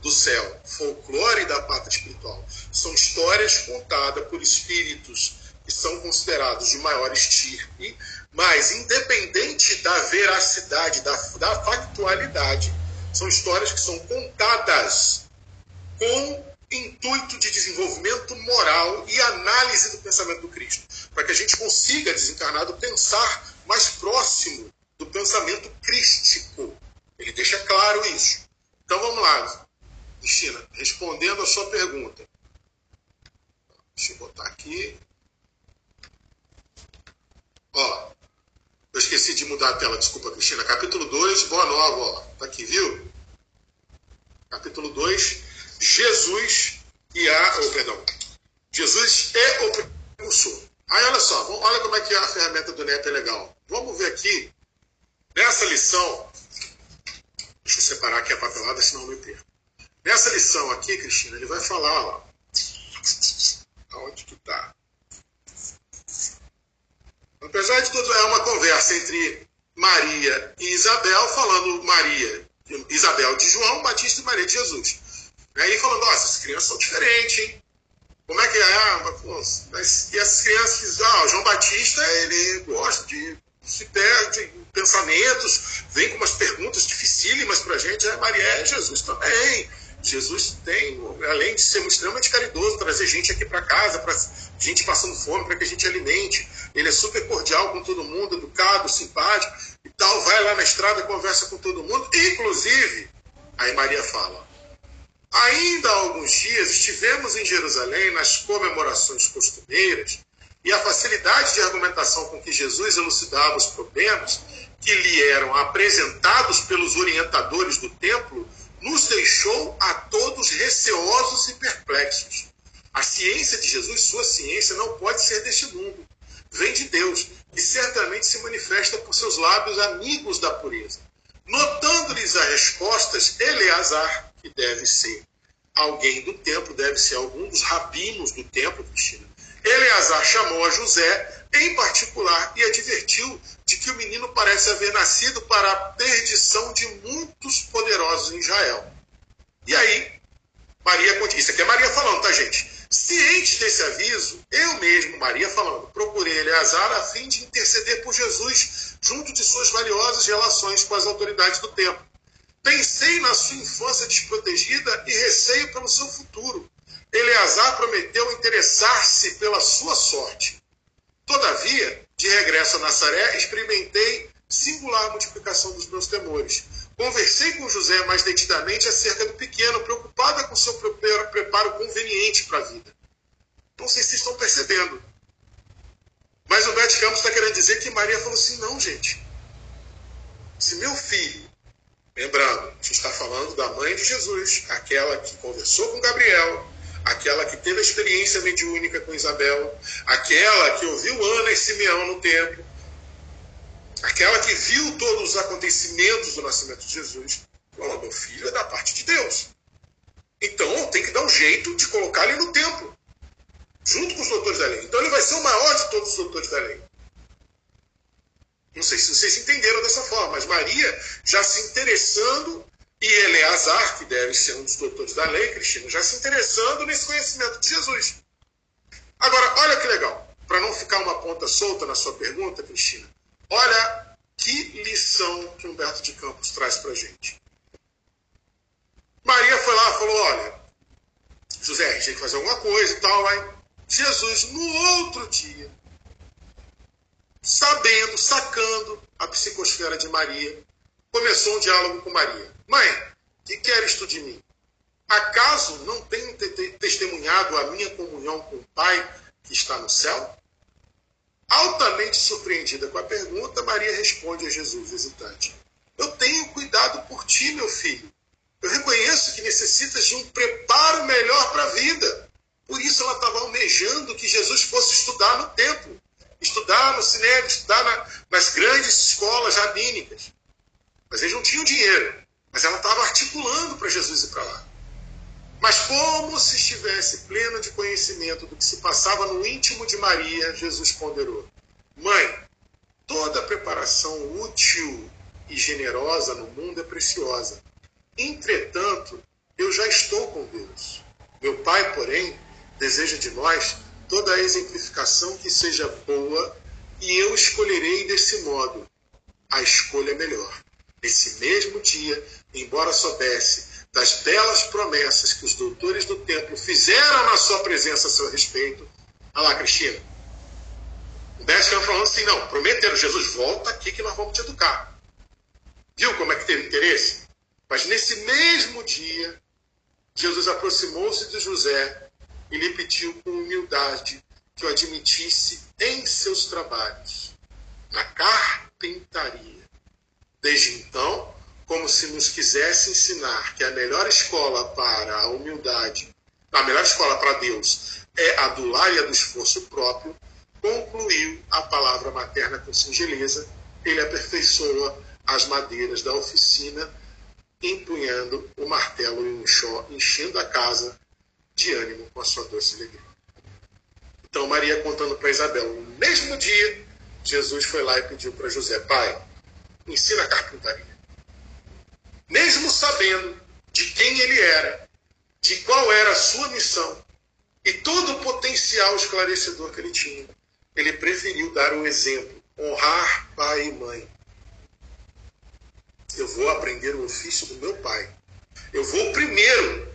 do céu, folclore da pátria espiritual. São histórias contadas por espíritos que são considerados de maior estirpe, mas independente da veracidade, da, da factualidade, são histórias que são contadas com intuito de desenvolvimento moral e análise do pensamento do Cristo, para que a gente consiga, desencarnado, pensar mais próximo do pensamento crístico. Ele deixa claro isso. Então vamos lá, Cristina, respondendo a sua pergunta. Deixa eu botar aqui. Ó, eu esqueci de mudar a tela, desculpa, Cristina. Capítulo 2, boa nova, ó. Tá aqui, viu? Capítulo 2, Jesus e a. Oh, perdão. Jesus é o precursor. Aí olha só, olha como é que a ferramenta do NEP é legal. Vamos ver aqui, nessa lição. Deixa eu separar aqui a papelada, senão eu me perco. Nessa lição aqui, Cristina, ele vai falar, ó. Aonde que tá? Apesar de tudo, é uma conversa entre Maria e Isabel, falando Maria, Isabel de João, Batista e Maria de Jesus. Aí falando, nossa, essas crianças são diferentes, hein? Como é que é? Ah, pô, mas, e essas crianças, ah, o João Batista, ele gosta de se perde pensamentos, vem com umas perguntas dificílimas para a gente. É, Maria é Jesus também. Jesus tem, além de ser extremamente caridoso, trazer gente aqui para casa, para gente passando fome, para que a gente alimente. Ele é super cordial com todo mundo, educado, simpático e tal. Vai lá na estrada, conversa com todo mundo. Inclusive, aí Maria fala: Ainda há alguns dias estivemos em Jerusalém nas comemorações costumeiras e a facilidade de argumentação com que Jesus elucidava os problemas que lhe eram apresentados pelos orientadores do templo nos deixou a todos receosos e perplexos. A ciência de Jesus, sua ciência, não pode ser deste mundo. Vem de Deus e certamente se manifesta por seus lábios amigos da pureza. Notando-lhes as respostas, Eleazar que deve ser alguém do templo, deve ser algum dos rabinos do templo, Cristina. Eleazar chamou a José, em particular, e advertiu de que o menino parece haver nascido para a perdição de muitos poderosos em Israel. E aí, Maria Isso aqui é Maria falando, tá, gente? Ciente desse aviso, eu mesmo, Maria falando, procurei Eleazar a fim de interceder por Jesus junto de suas valiosas relações com as autoridades do templo. Pensei na sua infância desprotegida e receio pelo seu futuro. Eleazar prometeu interessar-se pela sua sorte. Todavia, de regresso a Nazaré, experimentei singular multiplicação dos meus temores. Conversei com José mais detidamente acerca do pequeno, preocupada com seu preparo conveniente para a vida. Não sei se estão percebendo. Mas o Bete Campos está querendo dizer que Maria falou assim: não, gente. Se meu filho Lembrando, a gente está falando da mãe de Jesus, aquela que conversou com Gabriel, aquela que teve a experiência mediúnica com Isabel, aquela que ouviu Ana e Simeão no templo, aquela que viu todos os acontecimentos do nascimento de Jesus. Falou, meu filho é da parte de Deus. Então tem que dar um jeito de colocar ele no templo. junto com os doutores da lei. Então ele vai ser o maior de todos os doutores da lei. Não sei se vocês entenderam dessa forma, mas Maria já se interessando, e Eleazar, que deve ser um dos doutores da lei, Cristina, já se interessando nesse conhecimento de Jesus. Agora, olha que legal, para não ficar uma ponta solta na sua pergunta, Cristina, olha que lição que Humberto de Campos traz para gente. Maria foi lá e falou: olha, José, a gente tem que fazer alguma coisa e tal. Aí Jesus, no outro dia, sabendo, sacando a psicosfera de Maria, começou um diálogo com Maria. Mãe, que queres tu de mim? Acaso não tenho testemunhado a minha comunhão com o Pai que está no céu? Altamente surpreendida com a pergunta, Maria responde a Jesus, hesitante: Eu tenho cuidado por ti, meu filho. Eu reconheço que necessitas de um preparo melhor para a vida. Por isso ela estava almejando que Jesus fosse estudar no templo, estudar no cinema, estudar na, nas grandes escolas rabínicas. Mas eles não tinham dinheiro. Mas ela estava articulando para Jesus ir para lá. Mas como se estivesse pleno de conhecimento do que se passava no íntimo de Maria, Jesus ponderou: Mãe, toda preparação útil e generosa no mundo é preciosa. Entretanto, eu já estou com Deus. Meu Pai, porém, deseja de nós toda a exemplificação que seja boa, e eu escolherei desse modo a escolha melhor. Nesse mesmo dia, embora soubesse das belas promessas que os doutores do templo fizeram na sua presença a seu respeito, olha lá, Cristina. O Décio falando assim: não, prometeram, Jesus, volta aqui que nós vamos te educar. Viu como é que teve interesse? Mas nesse mesmo dia, Jesus aproximou-se de José e lhe pediu com humildade que o admitisse em seus trabalhos, na carpintaria. Desde então, como se nos quisesse ensinar que a melhor escola para a humildade, a melhor escola para Deus é a do lar e a do esforço próprio, concluiu a palavra materna com singeleza, ele aperfeiçoa as madeiras da oficina, empunhando o martelo e um enxó, enchendo a casa de ânimo com a sua doce alegria. Então, Maria contando para Isabel, no mesmo dia, Jesus foi lá e pediu para José: Pai, ensina a carpintaria. Mesmo sabendo de quem ele era, de qual era a sua missão e todo o potencial esclarecedor que ele tinha, ele preferiu dar o exemplo, honrar pai e mãe. Eu vou aprender o ofício do meu pai. Eu vou primeiro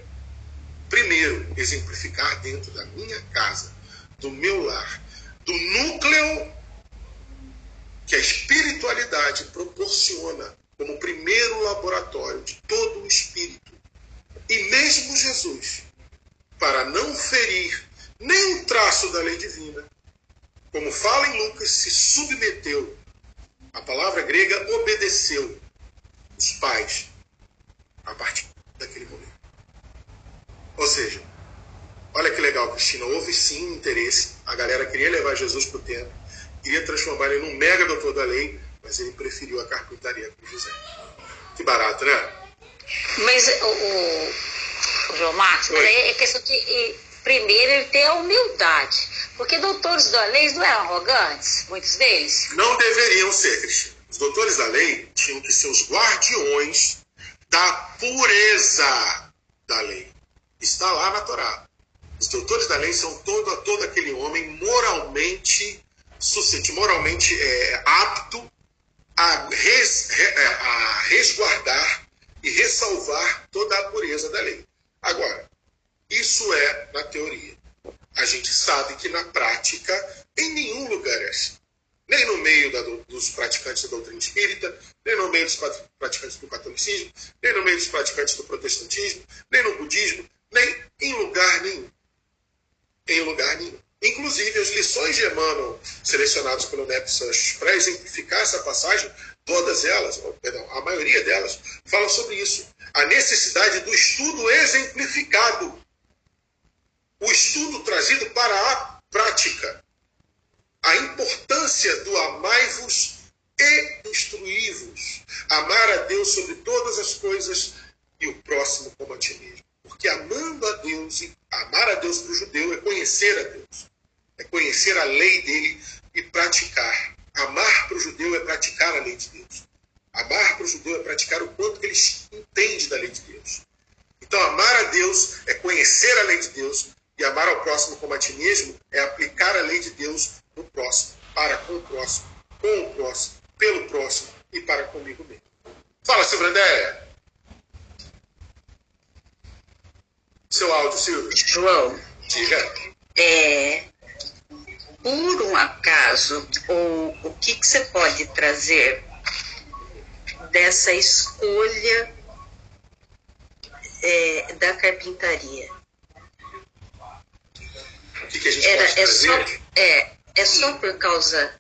primeiro, exemplificar dentro da minha casa, do meu lar, do núcleo que a espiritualidade proporciona como primeiro laboratório de todo o espírito. E mesmo Jesus, para não ferir nem um traço da lei divina, como fala em Lucas, se submeteu. A palavra grega obedeceu os pais a partir daquele momento. Ou seja, olha que legal, Cristina, houve sim interesse, a galera queria levar Jesus para o templo, queria transformar ele num mega doutor da lei, mas ele preferiu a carpintaria com José. Que barato, né? Mas o, o, João Marcos, mas é questão que primeiro ele tem a humildade. Porque doutores da lei não eram arrogantes, muitos deles? Não deveriam ser, Cristina. Os doutores da lei tinham que ser os guardiões da pureza da lei está lá na Torá. Os doutores da lei são todo, todo aquele homem moralmente suscetível, moralmente é, apto a, res, é, a resguardar e ressalvar toda a pureza da lei. Agora, isso é na teoria. A gente sabe que na prática, em nenhum lugar é assim. Nem no meio da, dos praticantes da doutrina espírita, nem no meio dos praticantes do catolicismo, nem no meio dos praticantes do protestantismo, nem no budismo, nem em lugar nenhum. Em lugar nenhum. Inclusive, as lições de Emmanuel, selecionadas pelo Neto para exemplificar essa passagem, todas elas, perdão, a maioria delas, falam sobre isso. A necessidade do estudo exemplificado. O estudo trazido para a prática. A importância do amai-vos e instruí-vos. Amar a Deus sobre todas as coisas e o próximo como a ti mesmo. Porque amando a Deus amar a Deus para o judeu é conhecer a Deus, é conhecer a lei dele e praticar. Amar para o judeu é praticar a lei de Deus. Amar para o judeu é praticar o quanto ele entende da lei de Deus. Então, amar a Deus é conhecer a lei de Deus e amar ao próximo como a ti mesmo é aplicar a lei de Deus no próximo, para com o próximo, com o próximo, pelo próximo e para comigo mesmo. Fala, Silvia Andréia. Seu áudio, Silvio. João. Diga. É, por um acaso, ou o que, que você pode trazer dessa escolha é, da carpintaria? O que, que a gente Era, pode é Só, é, é só por causa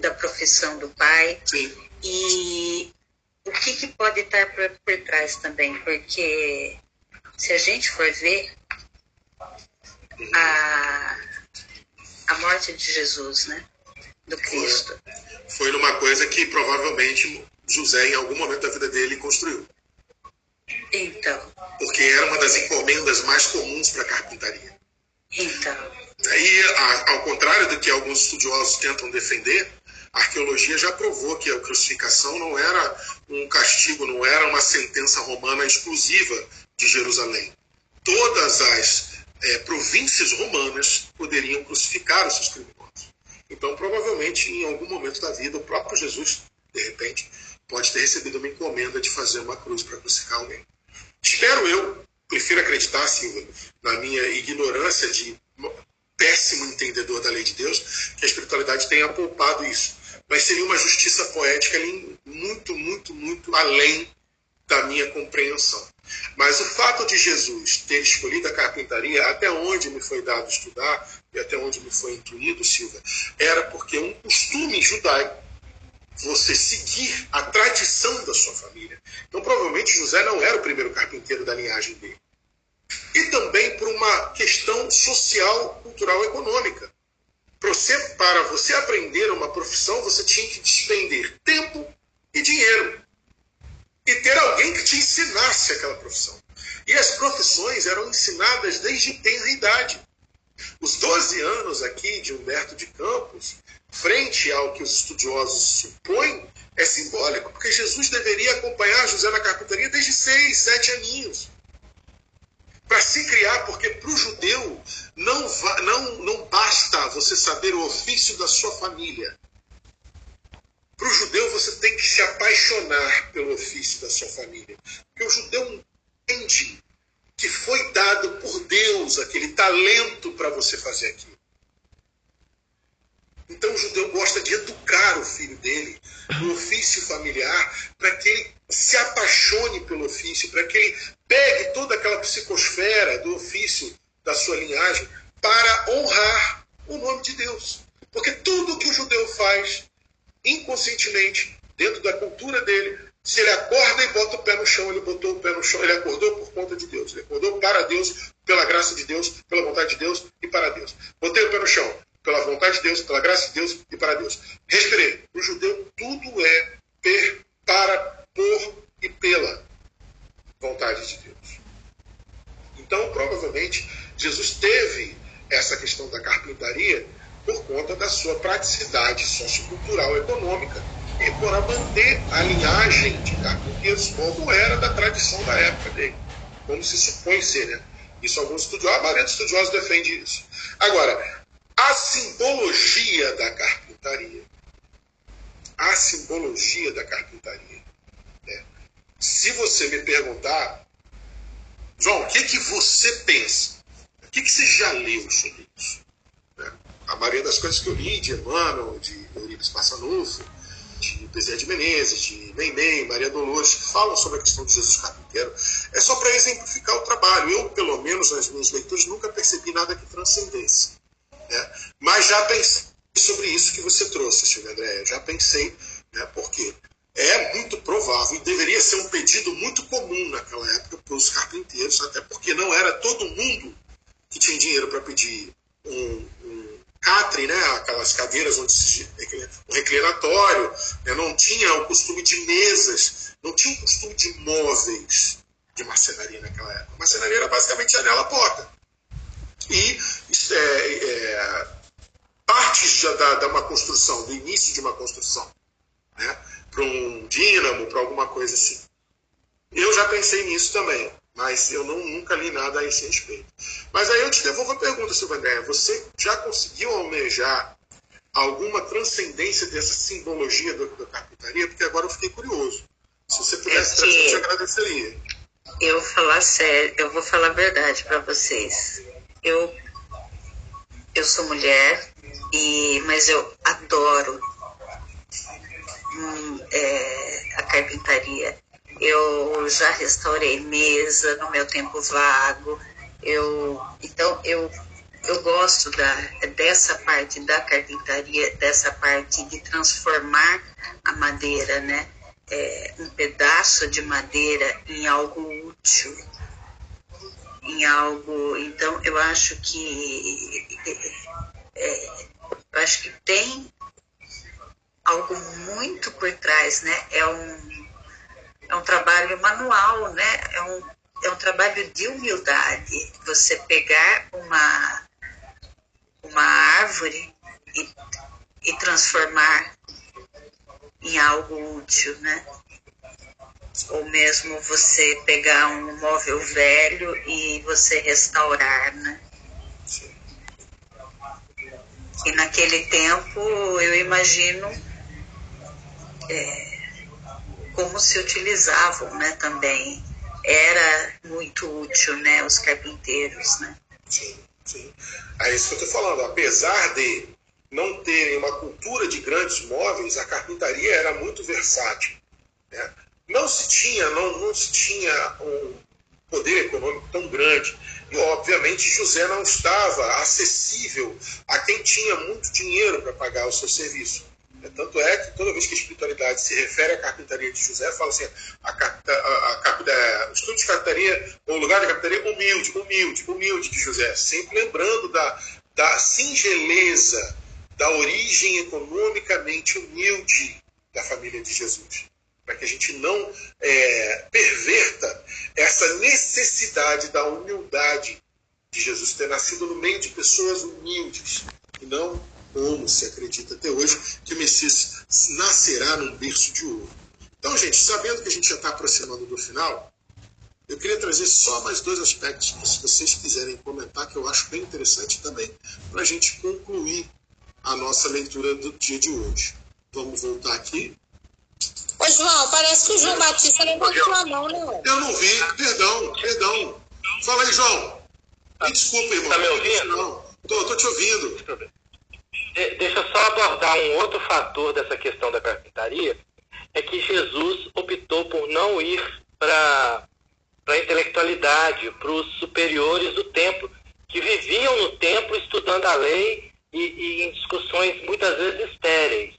da profissão do pai. Sim. E o que, que pode estar por, por trás também? Porque se a gente for ver a, a morte de Jesus, né? Do Cristo. Foi, foi numa coisa que provavelmente José, em algum momento da vida dele, construiu. Então. Porque era uma das encomendas mais comuns para a carpintaria. Então. E, ao contrário do que alguns estudiosos tentam defender, a arqueologia já provou que a crucificação não era um castigo, não era uma sentença romana exclusiva de Jerusalém. Todas as é, províncias romanas poderiam crucificar os seus criminosos. Então, provavelmente, em algum momento da vida, o próprio Jesus, de repente, pode ter recebido uma encomenda de fazer uma cruz para crucificar alguém. Espero eu, prefiro acreditar, Silva, na minha ignorância de péssimo entendedor da lei de Deus, que a espiritualidade tenha poupado isso. Mas seria uma justiça poética muito, muito, muito além da minha compreensão. Mas o fato de Jesus ter escolhido a carpintaria, até onde me foi dado estudar e até onde me foi intuído, Silva, era porque um costume judaico você seguir a tradição da sua família. Então, provavelmente, José não era o primeiro carpinteiro da linhagem dele. E também por uma questão social, cultural, econômica. Para você aprender uma profissão, você tinha que despender tempo e dinheiro. E ter alguém que te ensinasse aquela profissão. E as profissões eram ensinadas desde tenra idade. Os 12 anos aqui de Humberto de Campos frente ao que os estudiosos supõem, é simbólico, porque Jesus deveria acompanhar José na carpintaria desde seis, sete aninhos. Para se criar, porque para o judeu não, não, não basta você saber o ofício da sua família. Para o judeu você tem que se apaixonar pelo ofício da sua família. Porque o judeu entende que foi dado por Deus aquele talento para você fazer aquilo. Então o judeu gosta de educar o filho dele no ofício familiar para que ele se apaixone pelo ofício, para que ele pegue toda aquela psicosfera do ofício da sua linhagem para honrar o nome de Deus. Porque tudo que o judeu faz inconscientemente, dentro da cultura dele, se ele acorda e bota o pé no chão, ele botou o pé no chão, ele acordou por conta de Deus, ele acordou para Deus, pela graça de Deus, pela vontade de Deus e para Deus. Botei o pé no chão, pela vontade de Deus, pela graça de Deus e para Deus. Respirei. O judeu tudo é per, para, por e pela vontade de Deus. Então, provavelmente, Jesus teve essa questão da carpintaria por conta da sua praticidade sociocultural econômica e por manter a linhagem de carpinteiros como era da tradição da época dele, como se supõe ser, né? Isso alguns estudiosos, a maioria dos estudiosos defende isso. Agora, a simbologia da carpintaria. A simbologia da carpintaria. Né? Se você me perguntar, João, o que, que você pensa? O que, que você já leu sobre isso? A maioria das coisas que eu li de Emmanuel, de Euripides Passanufo, de Bezerra de Menezes, de Neném, Maria Dolores, que falam sobre a questão de Jesus Carpinteiro, é só para exemplificar o trabalho. Eu, pelo menos nas minhas leituras, nunca percebi nada que transcendesse. Né? Mas já pensei sobre isso que você trouxe, Silvia André. Já pensei, né? porque é muito provável, e deveria ser um pedido muito comum naquela época para os carpinteiros, até porque não era todo mundo que tinha dinheiro para pedir um catre, né? aquelas cadeiras onde se, um reclinatório, né? não tinha o costume de mesas, não tinha o costume de móveis. de marcenaria naquela época. Marcenaria era basicamente janela porta. E é, é, partes da, da uma construção, do início de uma construção, né? para um dínamo, para alguma coisa assim. Eu já pensei nisso também, mas eu não, nunca li nada a esse respeito. Mas aí eu te devolvo a pergunta, Silvandréia. Você já conseguiu almejar alguma transcendência dessa simbologia da, da carpintaria? Porque agora eu fiquei curioso. Se você pudesse é trazer, eu te agradeceria. Eu vou falar sério, eu vou falar a verdade para vocês. Eu, eu sou mulher, e, mas eu adoro hum, é, a carpintaria. Eu já restaurei mesa no meu tempo vago. Eu, então eu eu gosto da, dessa parte da carpintaria, dessa parte de transformar a madeira, né? É, um pedaço de madeira em algo útil, em algo. Então, eu acho que é, eu acho que tem algo muito por trás, né? É um, é um trabalho manual, né? É um, é um trabalho de humildade. Você pegar uma uma árvore e, e transformar em algo útil, né? Ou mesmo você pegar um móvel velho e você restaurar, né? E naquele tempo eu imagino é, como se utilizavam, né? Também era muito útil, né? Os carpinteiros, né? Sim. Sim. É isso que eu estou falando. Apesar de não terem uma cultura de grandes móveis, a carpintaria era muito versátil. Né? Não se tinha, não, não se tinha um poder econômico tão grande. E, obviamente, José não estava acessível a quem tinha muito dinheiro para pagar o seu serviço. É, tanto é que toda vez que a espiritualidade se refere à carpintaria de José, fala assim, a, a, a, o estudo de carpintaria, ou o lugar de carpintaria humilde, humilde, humilde de José, sempre lembrando da, da singeleza, da origem economicamente humilde da família de Jesus. Para que a gente não é, perverta essa necessidade da humildade de Jesus ter nascido no meio de pessoas humildes, e não como se acredita até hoje, que o Messias nascerá num berço de ouro. Então, gente, sabendo que a gente já está aproximando do final, eu queria trazer só mais dois aspectos que, se vocês quiserem comentar, que eu acho bem interessante também, para a gente concluir a nossa leitura do dia de hoje. Vamos voltar aqui. Ô, João, parece que o João Batista levantou a mão, né? Eu não vi, perdão, perdão. Fala aí, João. Me desculpa, irmão. Está me ouvindo? Não, estou te ouvindo deixa eu só abordar um outro fator dessa questão da carpintaria, é que Jesus optou por não ir para a intelectualidade, para os superiores do templo, que viviam no templo estudando a lei e, e em discussões muitas vezes estéreis.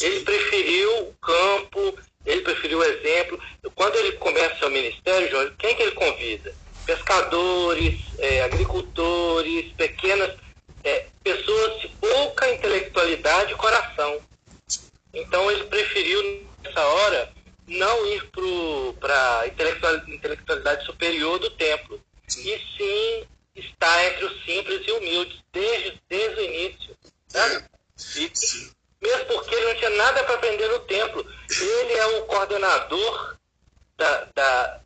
Ele preferiu o campo, ele preferiu o exemplo. Quando ele começa seu ministério, Jorge, quem que ele convida? Pescadores, é, agricultores, pequenas é, pessoas de pouca intelectualidade e coração. Então ele preferiu, nessa hora, não ir para a intelectualidade superior do templo, e sim estar entre os simples e humildes, desde, desde o início. Né? E, mesmo porque ele não tinha nada para aprender no templo. Ele é o coordenador da, da,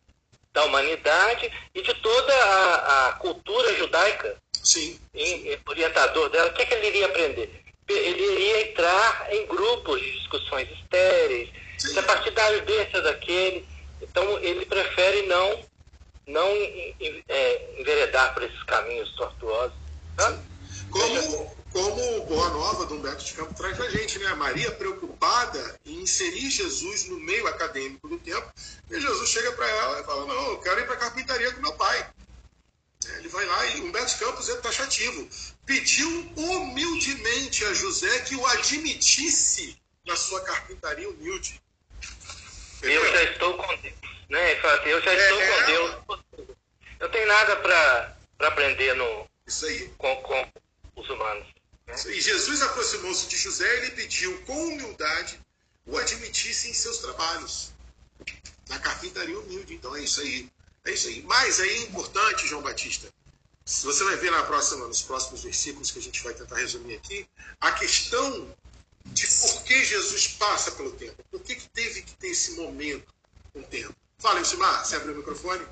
da humanidade e de toda a, a cultura judaica. Sim. Em, orientador dela, o que, é que ele iria aprender? Ele iria entrar em grupos de discussões estéreis, Sim. a partir da ardência daquele. Então, ele prefere não, não é, enveredar por esses caminhos tortuosos. Como, como Boa Nova do Humberto de Campos traz a gente, né? Maria preocupada em inserir Jesus no meio acadêmico do tempo, e Jesus chega para ela e fala: Não, eu quero ir para a carpintaria com meu pai. Ele vai lá e Humberto Campos é taxativo. Pediu humildemente a José que o admitisse na sua carpintaria humilde. Entendeu? Eu já estou com Deus. Né? Eu já estou é, com Deus. Eu tenho nada para aprender no, Isso aí. Com, com os humanos. Né? E Jesus aproximou-se de José e lhe pediu com humildade o admitisse em seus trabalhos. Na carpintaria humilde. Então é isso aí. É isso aí. Mas aí é importante, João Batista, você vai ver na próxima, nos próximos versículos que a gente vai tentar resumir aqui, a questão de por que Jesus passa pelo tempo. Por que, que teve que ter esse momento com o tempo? Fala, Elcimar, você abriu o microfone?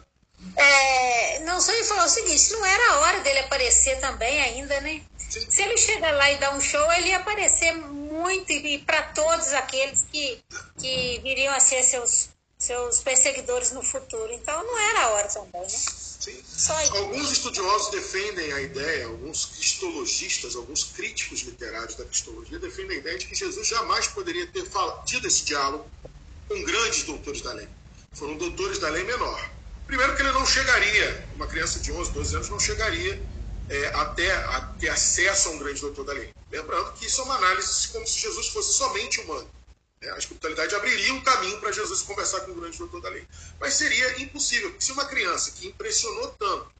É, não, só ele falou o seguinte, não era a hora dele aparecer também ainda, né? Sim. Se ele chegar lá e dar um show, ele ia aparecer muito e para todos aqueles que, que viriam a ser seus, seus perseguidores no futuro. Então não era a hora também, né? Sim. Alguns estudiosos defendem a ideia, alguns cristologistas, alguns críticos literários da cristologia defendem a ideia de que Jesus jamais poderia ter tido esse diálogo com grandes doutores da lei. Foram doutores da lei menor. Primeiro que ele não chegaria, uma criança de 11, 12 anos não chegaria é, até a ter acesso a um grande doutor da lei. Lembrando que isso é uma análise como se Jesus fosse somente humano. Né? A espiritualidade abriria um caminho para Jesus conversar com o grande doutor da lei. Mas seria impossível, porque se uma criança que impressionou tanto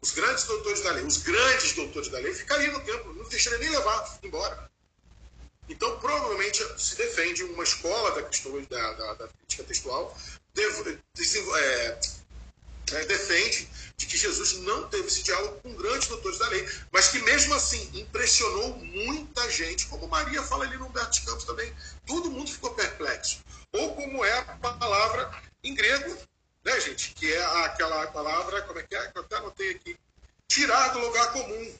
os grandes doutores da lei, os grandes doutores da lei, ficaria no templo, não deixaria nem levar embora. Então, provavelmente se defende uma escola da, da, da, da crítica textual, deve, é, é, defende de que Jesus não teve esse diálogo com grandes doutores da lei, mas que mesmo assim impressionou muita gente, como Maria fala ali no Humberto de Campos também, todo mundo ficou perplexo. Ou como é a palavra em grego, né, gente, que é aquela palavra, como é que é, que eu até anotei aqui, tirar do lugar comum,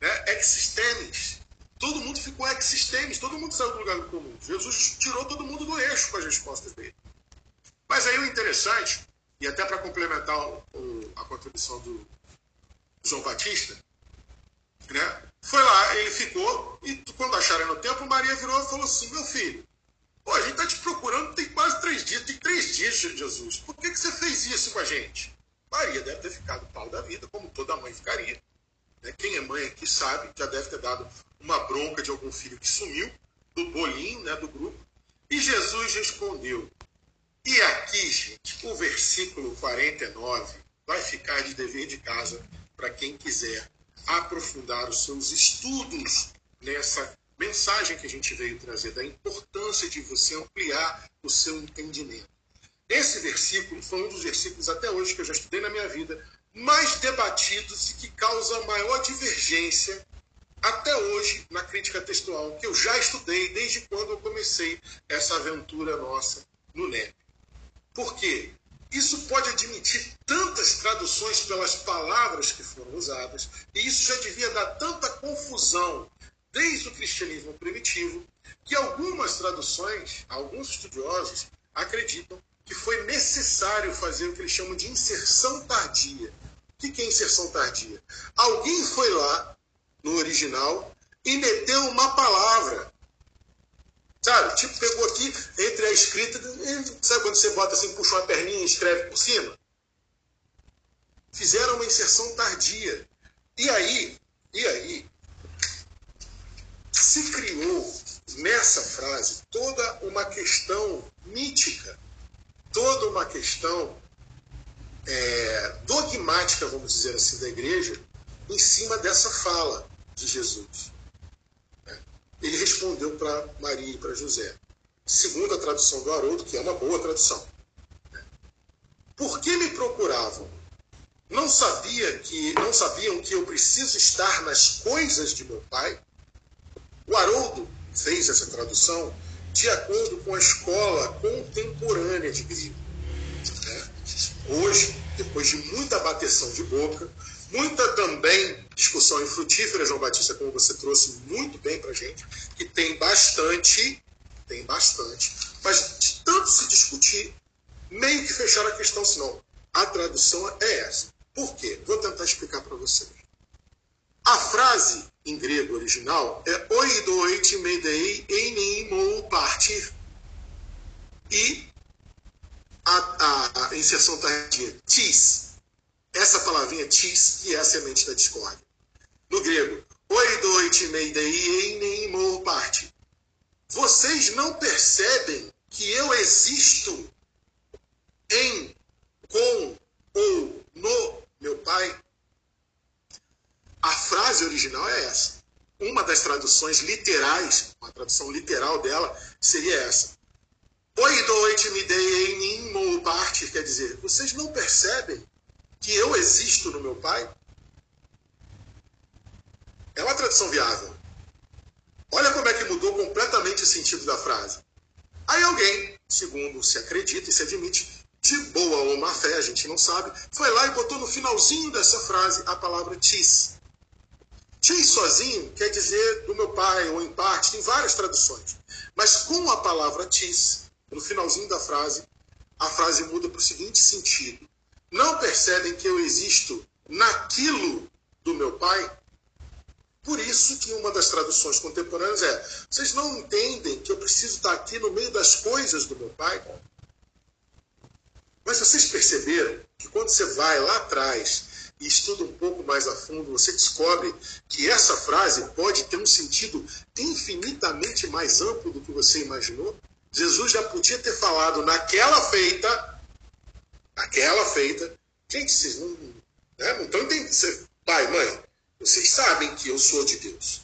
né, existemis. Todo mundo ficou existemis, todo mundo saiu do lugar comum. Jesus tirou todo mundo do eixo com as respostas dele. Mas aí o interessante e até para complementar o, a contribuição do João Batista, né? Foi lá, ele ficou, e quando acharam no templo, Maria virou e falou assim: Meu filho, pô, a gente está te procurando tem quase três dias, tem três dias, Jesus. Por que, que você fez isso com a gente? Maria deve ter ficado pau da vida, como toda mãe ficaria. Né? Quem é mãe aqui sabe, já deve ter dado uma bronca de algum filho que sumiu, do bolinho, né, do grupo. E Jesus respondeu: e aqui, gente, o versículo 49 vai ficar de dever de casa para quem quiser aprofundar os seus estudos nessa mensagem que a gente veio trazer, da importância de você ampliar o seu entendimento. Esse versículo foi um dos versículos até hoje que eu já estudei na minha vida, mais debatidos e que causa maior divergência até hoje na crítica textual, que eu já estudei desde quando eu comecei essa aventura nossa no NEP. Por quê? Isso pode admitir tantas traduções pelas palavras que foram usadas, e isso já devia dar tanta confusão desde o cristianismo primitivo, que algumas traduções, alguns estudiosos, acreditam que foi necessário fazer o que eles chamam de inserção tardia. O que é inserção tardia? Alguém foi lá, no original, e meteu uma palavra Sabe? Tipo, pegou aqui entre a escrita. Sabe quando você bota assim, puxa uma perninha e escreve por cima? Fizeram uma inserção tardia. E aí, e aí, se criou nessa frase toda uma questão mítica, toda uma questão é, dogmática, vamos dizer assim, da igreja, em cima dessa fala de Jesus ele respondeu para Maria e para José. Segundo a tradução do Haroldo, que é uma boa tradução. Por que me procuravam? Não sabia que não sabiam que eu preciso estar nas coisas de meu pai? O Haroldo fez essa tradução de acordo com a escola contemporânea de grego. Né? Hoje, depois de muita bateção de boca, muita também discussão infrutífera, João Batista, como você trouxe muito bem para gente, que tem bastante, tem bastante, mas de tanto se discutir, meio que fecharam a questão, senão a tradução é essa. Por quê? Vou tentar explicar para vocês. A frase em grego original é oidoit medei enimo partir. E a, a, a inserção tardia, tis, essa palavrinha tis, que é a semente da discórdia. No grego, oidoit meidei em parte. Vocês não percebem que eu existo em, com ou no meu pai? A frase original é essa. Uma das traduções literais, uma tradução literal dela, seria essa. Oi doite me dei em mim parte, quer dizer, vocês não percebem que eu existo no meu Pai? É uma tradução viável. Olha como é que mudou completamente o sentido da frase. Aí alguém, segundo se acredita e se admite, de boa ou má fé, a gente não sabe, foi lá e botou no finalzinho dessa frase a palavra tis. Tis sozinho quer dizer do meu pai, ou em parte, tem várias traduções. Mas com a palavra tis, no finalzinho da frase, a frase muda para o seguinte sentido: Não percebem que eu existo naquilo do meu pai? Por isso que uma das traduções contemporâneas é: vocês não entendem que eu preciso estar aqui no meio das coisas do meu pai? Mas vocês perceberam que quando você vai lá atrás e estuda um pouco mais a fundo, você descobre que essa frase pode ter um sentido infinitamente mais amplo do que você imaginou? Jesus já podia ter falado naquela feita, naquela feita. Gente, vocês não, né, não estão entendendo. Pai, mãe, vocês sabem que eu sou de Deus.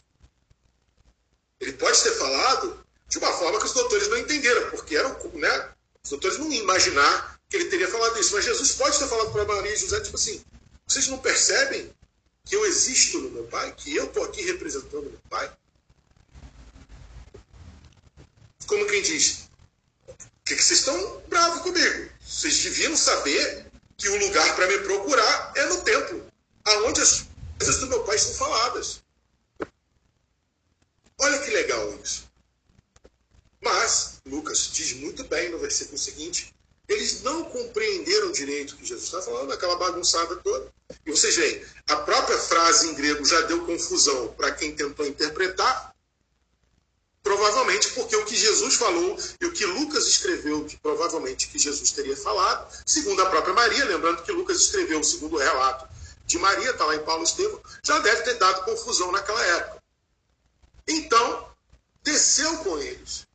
Ele pode ter falado de uma forma que os doutores não entenderam, porque eram, né, os doutores não iam imaginar que ele teria falado isso. Mas Jesus pode ter falado para Maria e José, tipo assim, vocês não percebem que eu existo no meu Pai? Que eu estou aqui representando meu Pai? Como quem diz, que, que vocês estão bravos comigo? Vocês deviam saber que o lugar para me procurar é no templo, aonde as coisas do meu Pai são faladas. Olha que legal isso. Mas, Lucas diz muito bem no versículo seguinte eles não compreenderam direito o que Jesus está falando, aquela bagunçada toda. E vocês veem, a própria frase em grego já deu confusão para quem tentou interpretar, provavelmente porque o que Jesus falou e o que Lucas escreveu, que provavelmente que Jesus teria falado, segundo a própria Maria, lembrando que Lucas escreveu o segundo relato de Maria, está lá em Paulo Estevão, já deve ter dado confusão naquela época. Então, desceu com eles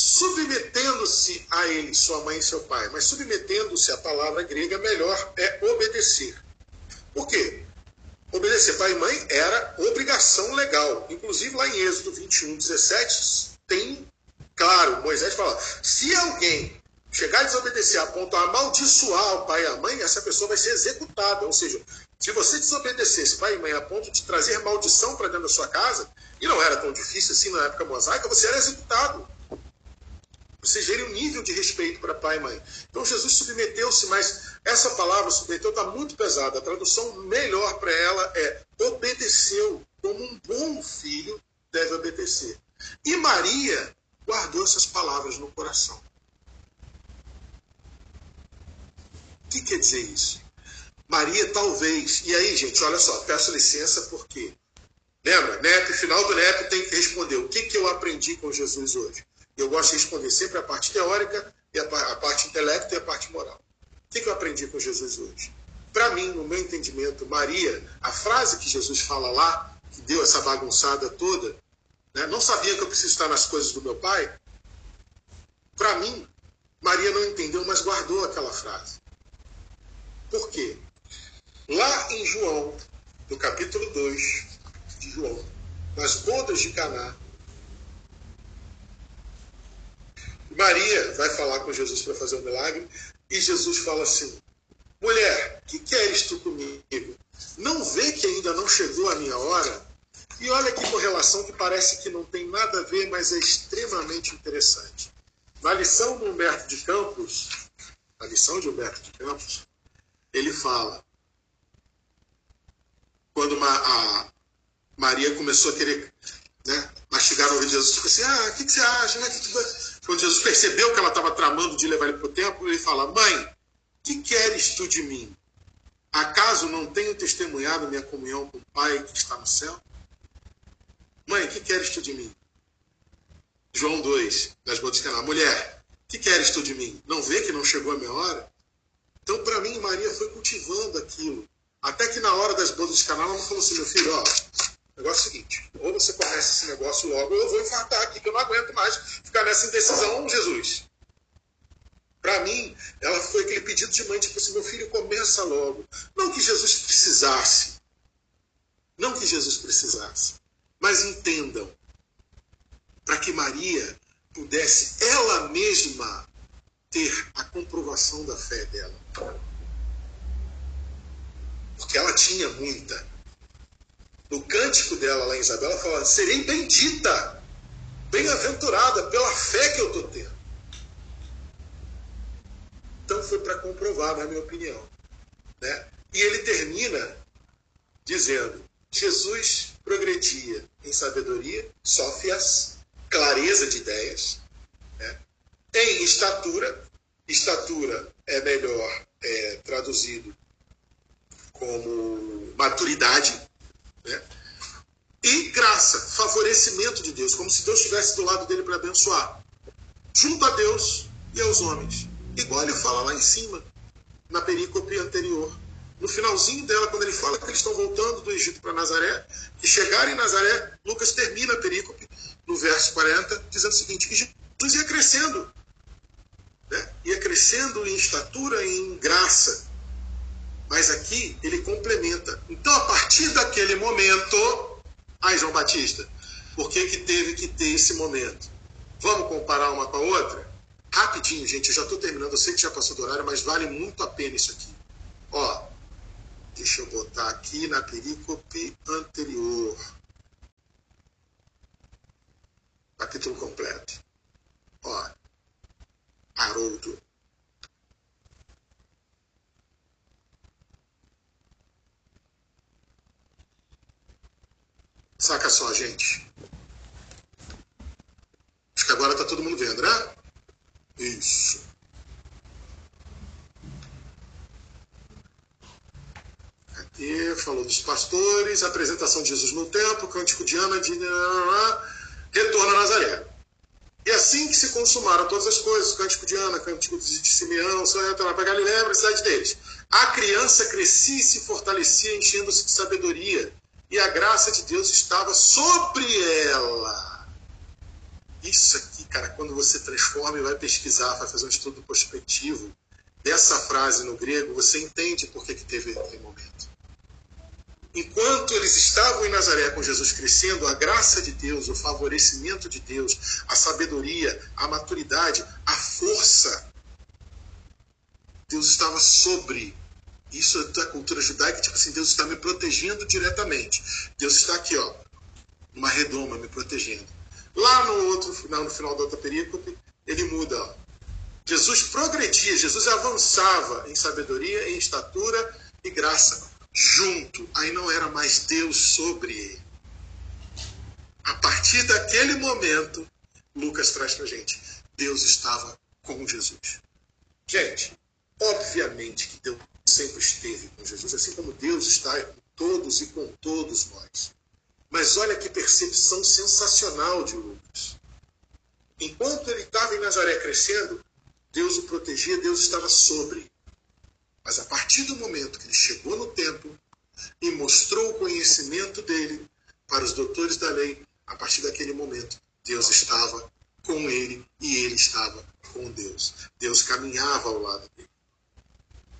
submetendo-se a ele, sua mãe e seu pai, mas submetendo-se, a palavra grega melhor é obedecer. Por quê? Obedecer pai e mãe era obrigação legal. Inclusive lá em Êxodo 21, 17, tem claro, Moisés fala: se alguém chegar a desobedecer a ponto de amaldiçoar o pai e a mãe, essa pessoa vai ser executada. Ou seja, se você desobedecesse pai e mãe a ponto de trazer maldição para dentro da sua casa, e não era tão difícil assim na época mosaica, você era executado vocês verem o nível de respeito para pai e mãe. Então Jesus submeteu-se, mas essa palavra submeteu está muito pesada. A tradução melhor para ela é obedeceu, como um bom filho deve obedecer. E Maria guardou essas palavras no coração. O que quer dizer isso? Maria talvez, e aí, gente, olha só, peço licença porque, lembra, NEP, final do NEP tem que responder o que, que eu aprendi com Jesus hoje. Eu gosto de responder sempre a parte teórica, e a, a parte intelecto e a parte moral. O que, que eu aprendi com Jesus hoje? Para mim, no meu entendimento, Maria, a frase que Jesus fala lá, que deu essa bagunçada toda, né, não sabia que eu preciso estar nas coisas do meu pai. Para mim, Maria não entendeu, mas guardou aquela frase. Por quê? Lá em João, no capítulo 2 de João, nas bodas de Caná, Maria vai falar com Jesus para fazer o um milagre e Jesus fala assim: Mulher, que queres tu comigo? Não vê que ainda não chegou a minha hora? E olha que correlação que parece que não tem nada a ver, mas é extremamente interessante. Na lição do Humberto de Campos, a lição de Humberto de Campos, ele fala quando uma, a Maria começou a querer né, mastigar o ouvido de Jesus, tipo assim, ah, o que, que, você acha? Né? Que que quando Jesus percebeu que ela estava tramando de levar ele para o templo, ele fala: Mãe, que queres tu de mim? Acaso não tenho testemunhado minha comunhão com o Pai que está no céu? Mãe, que queres tu de mim? João 2, das botas de Caná. Mulher, que queres tu de mim? Não vê que não chegou a minha hora? Então, para mim, Maria foi cultivando aquilo. Até que na hora das bodas de Caná, ela falou assim: meu filho, ó, negócio é o seguinte: ou você começa esse negócio logo, ou eu vou infartar aqui, que eu não aguento mais ficar nessa indecisão, Jesus. Para mim, ela foi aquele pedido de mãe, tipo assim: meu filho, começa logo. Não que Jesus precisasse. Não que Jesus precisasse. Mas entendam, para que Maria pudesse ela mesma ter a comprovação da fé dela. Porque ela tinha muita. No cântico dela lá em Isabela, fala: serei bendita, bem-aventurada pela fé que eu estou tendo. Então foi para comprovar, na minha opinião. Né? E ele termina dizendo: Jesus progredia em sabedoria, sófias, clareza de ideias, né? em estatura, estatura é melhor é, traduzido como maturidade, né? e graça, favorecimento de Deus, como se Deus estivesse do lado dele para abençoar, junto a Deus e aos homens, igual ele fala lá em cima, na perícope anterior. No finalzinho dela, quando ele fala que eles estão voltando do Egito para Nazaré, que chegaram em Nazaré, Lucas termina a perícope no verso 40, dizendo o seguinte: que Jesus ia crescendo, né? ia crescendo em estatura e em graça. Mas aqui ele complementa. Então, a partir daquele momento, ai, João Batista, por que, que teve que ter esse momento? Vamos comparar uma com a outra? Rapidinho, gente, eu já estou terminando, eu sei que já passou do horário, mas vale muito a pena isso aqui. Ó, deixa eu botar aqui na perícope anterior. Capítulo completo. Ó, Haroldo. Saca só, gente. Acho que agora tá todo mundo vendo, né? Isso. Aqui falou dos pastores, apresentação de Jesus no templo, cântico de Ana, de retorno a Nazaré. E assim que se consumaram todas as coisas, cântico de Ana, cântico de Simeão, só retornar para Galiléia, para a cidade deles. A criança crescia e se fortalecia, enchendo-se de sabedoria, e a graça de Deus estava sobre ela. Isso aqui, cara, quando você transforma e vai pesquisar, vai fazer um estudo prospectivo dessa frase no grego, você entende por que, que teve aquele momento. Enquanto eles estavam em Nazaré com Jesus crescendo, a graça de Deus, o favorecimento de Deus, a sabedoria, a maturidade, a força, Deus estava sobre. Isso é da cultura judaica, tipo assim, Deus está me protegendo diretamente. Deus está aqui, ó, uma redoma me protegendo. Lá no outro final, no final da outra perícope, ele muda. Ó. Jesus progredia, Jesus avançava em sabedoria, em estatura e graça. Junto, aí não era mais Deus sobre ele. A partir daquele momento, Lucas traz para gente, Deus estava com Jesus. Gente, obviamente que Deus sempre esteve com Jesus, assim como Deus está com todos e com todos nós. Mas olha que percepção sensacional de Lucas. Enquanto ele estava em Nazaré crescendo, Deus o protegia, Deus estava sobre. Mas a partir do momento que ele chegou no templo e mostrou o conhecimento dele para os doutores da lei, a partir daquele momento, Deus estava com ele e ele estava com Deus. Deus caminhava ao lado dele.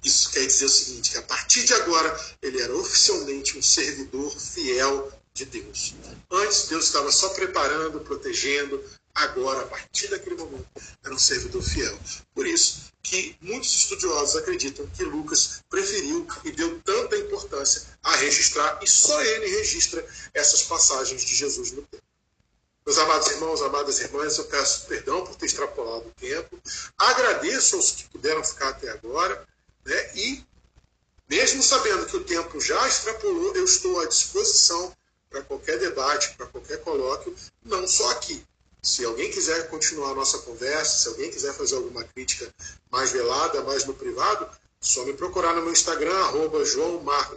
Isso quer dizer o seguinte, que a partir de agora ele era oficialmente um servidor fiel de Deus. Antes, Deus estava só preparando, protegendo. Agora, a partir daquele momento, era um servidor fiel. Por isso que muitos estudiosos acreditam que Lucas preferiu e deu tanta importância a registrar, e só ele registra essas passagens de Jesus no tempo. Meus amados irmãos, amadas irmãs, eu peço perdão por ter extrapolado o tempo. Agradeço aos que puderam ficar até agora. Né? E, mesmo sabendo que o tempo já extrapolou, eu estou à disposição para qualquer debate, para qualquer colóquio, não só aqui. Se alguém quiser continuar a nossa conversa, se alguém quiser fazer alguma crítica mais velada, mais no privado, só me procurar no meu Instagram, arroba João Mar...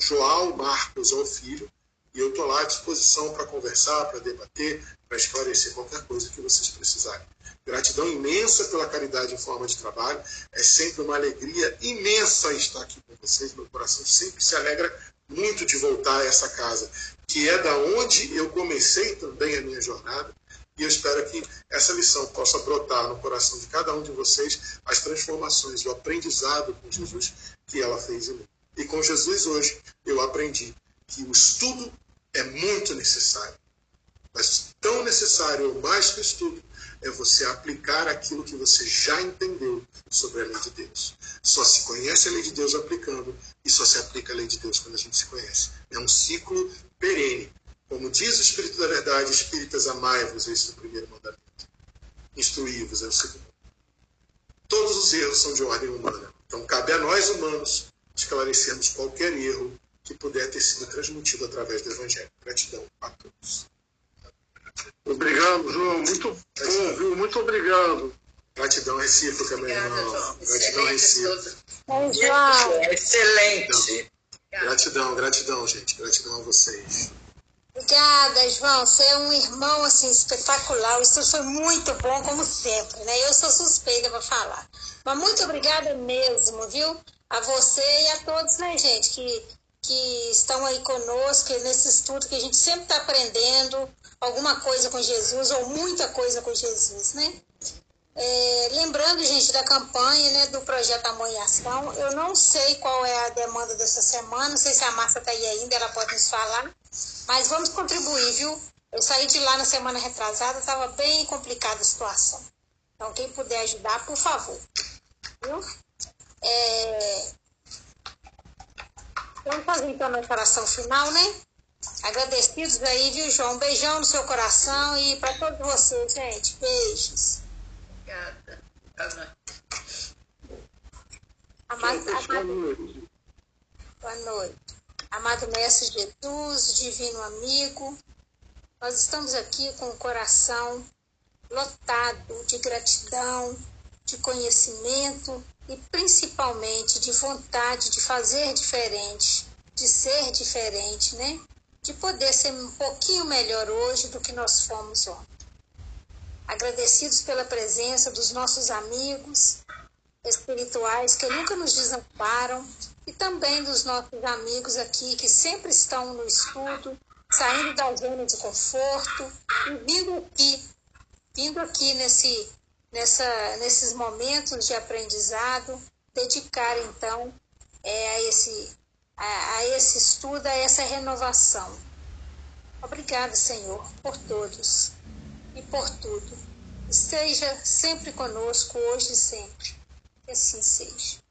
Marcos ao Filho, e eu estou lá à disposição para conversar, para debater, para esclarecer qualquer coisa que vocês precisarem. Gratidão imensa pela caridade em forma de trabalho. É sempre uma alegria imensa estar aqui com vocês. Meu coração sempre se alegra muito de voltar a essa casa que é da onde eu comecei também a minha jornada. E eu espero que essa lição possa brotar no coração de cada um de vocês as transformações, o aprendizado com Jesus que ela fez em mim. E com Jesus hoje eu aprendi que o estudo é muito necessário. Mas tão necessário ou mais que o estudo é você aplicar aquilo que você já entendeu sobre a lei de Deus. Só se conhece a lei de Deus aplicando e só se aplica a lei de Deus quando a gente se conhece. É um ciclo perene. Como diz o Espírito da Verdade, espíritas amai-vos, esse é o primeiro mandamento. Instruí-vos é o segundo. Todos os erros são de ordem humana. Então cabe a nós humanos esclarecermos qualquer erro que puder ter sido transmitido através do Evangelho. Gratidão a todos. Obrigado, João. Muito bom, viu? Muito obrigado. Gratidão recíproca, meu irmão. Gratidão recíproca. João. Excelente. Gratidão, gratidão, gente. Gratidão a vocês. Obrigada, João. Você é um irmão assim espetacular. O estudo foi muito bom, como sempre, né? Eu sou suspeita para falar. Mas muito obrigada mesmo, viu? A você e a todos, né, gente, que, que estão aí conosco nesse estudo que a gente sempre está aprendendo alguma coisa com Jesus ou muita coisa com Jesus, né? É, lembrando, gente, da campanha né, do projeto Amor Ação, eu não sei qual é a demanda dessa semana, não sei se a Márcia está aí ainda, ela pode nos falar, mas vamos contribuir, viu? Eu saí de lá na semana retrasada, estava bem complicada a situação. Então, quem puder ajudar, por favor. Viu? É... Vamos fazer então a declaração final, né? Agradecidos aí, viu, João? Um beijão no seu coração e para todos vocês, gente. Beijos. Obrigada. Boa noite. Amado, amado, boa noite. Amado Mestre Jesus, Divino Amigo, nós estamos aqui com o coração lotado de gratidão, de conhecimento e principalmente de vontade de fazer diferente, de ser diferente, né? De poder ser um pouquinho melhor hoje do que nós fomos ontem. Agradecidos pela presença dos nossos amigos espirituais que nunca nos desamparam e também dos nossos amigos aqui que sempre estão no estudo, saindo da zona de conforto e vindo aqui, vindo aqui nesse nessa, nesses momentos de aprendizado, dedicar então é, a, esse, a, a esse estudo, a essa renovação. Obrigada, Senhor, por todos e por tudo. Esteja sempre conosco, hoje e sempre. Que assim seja.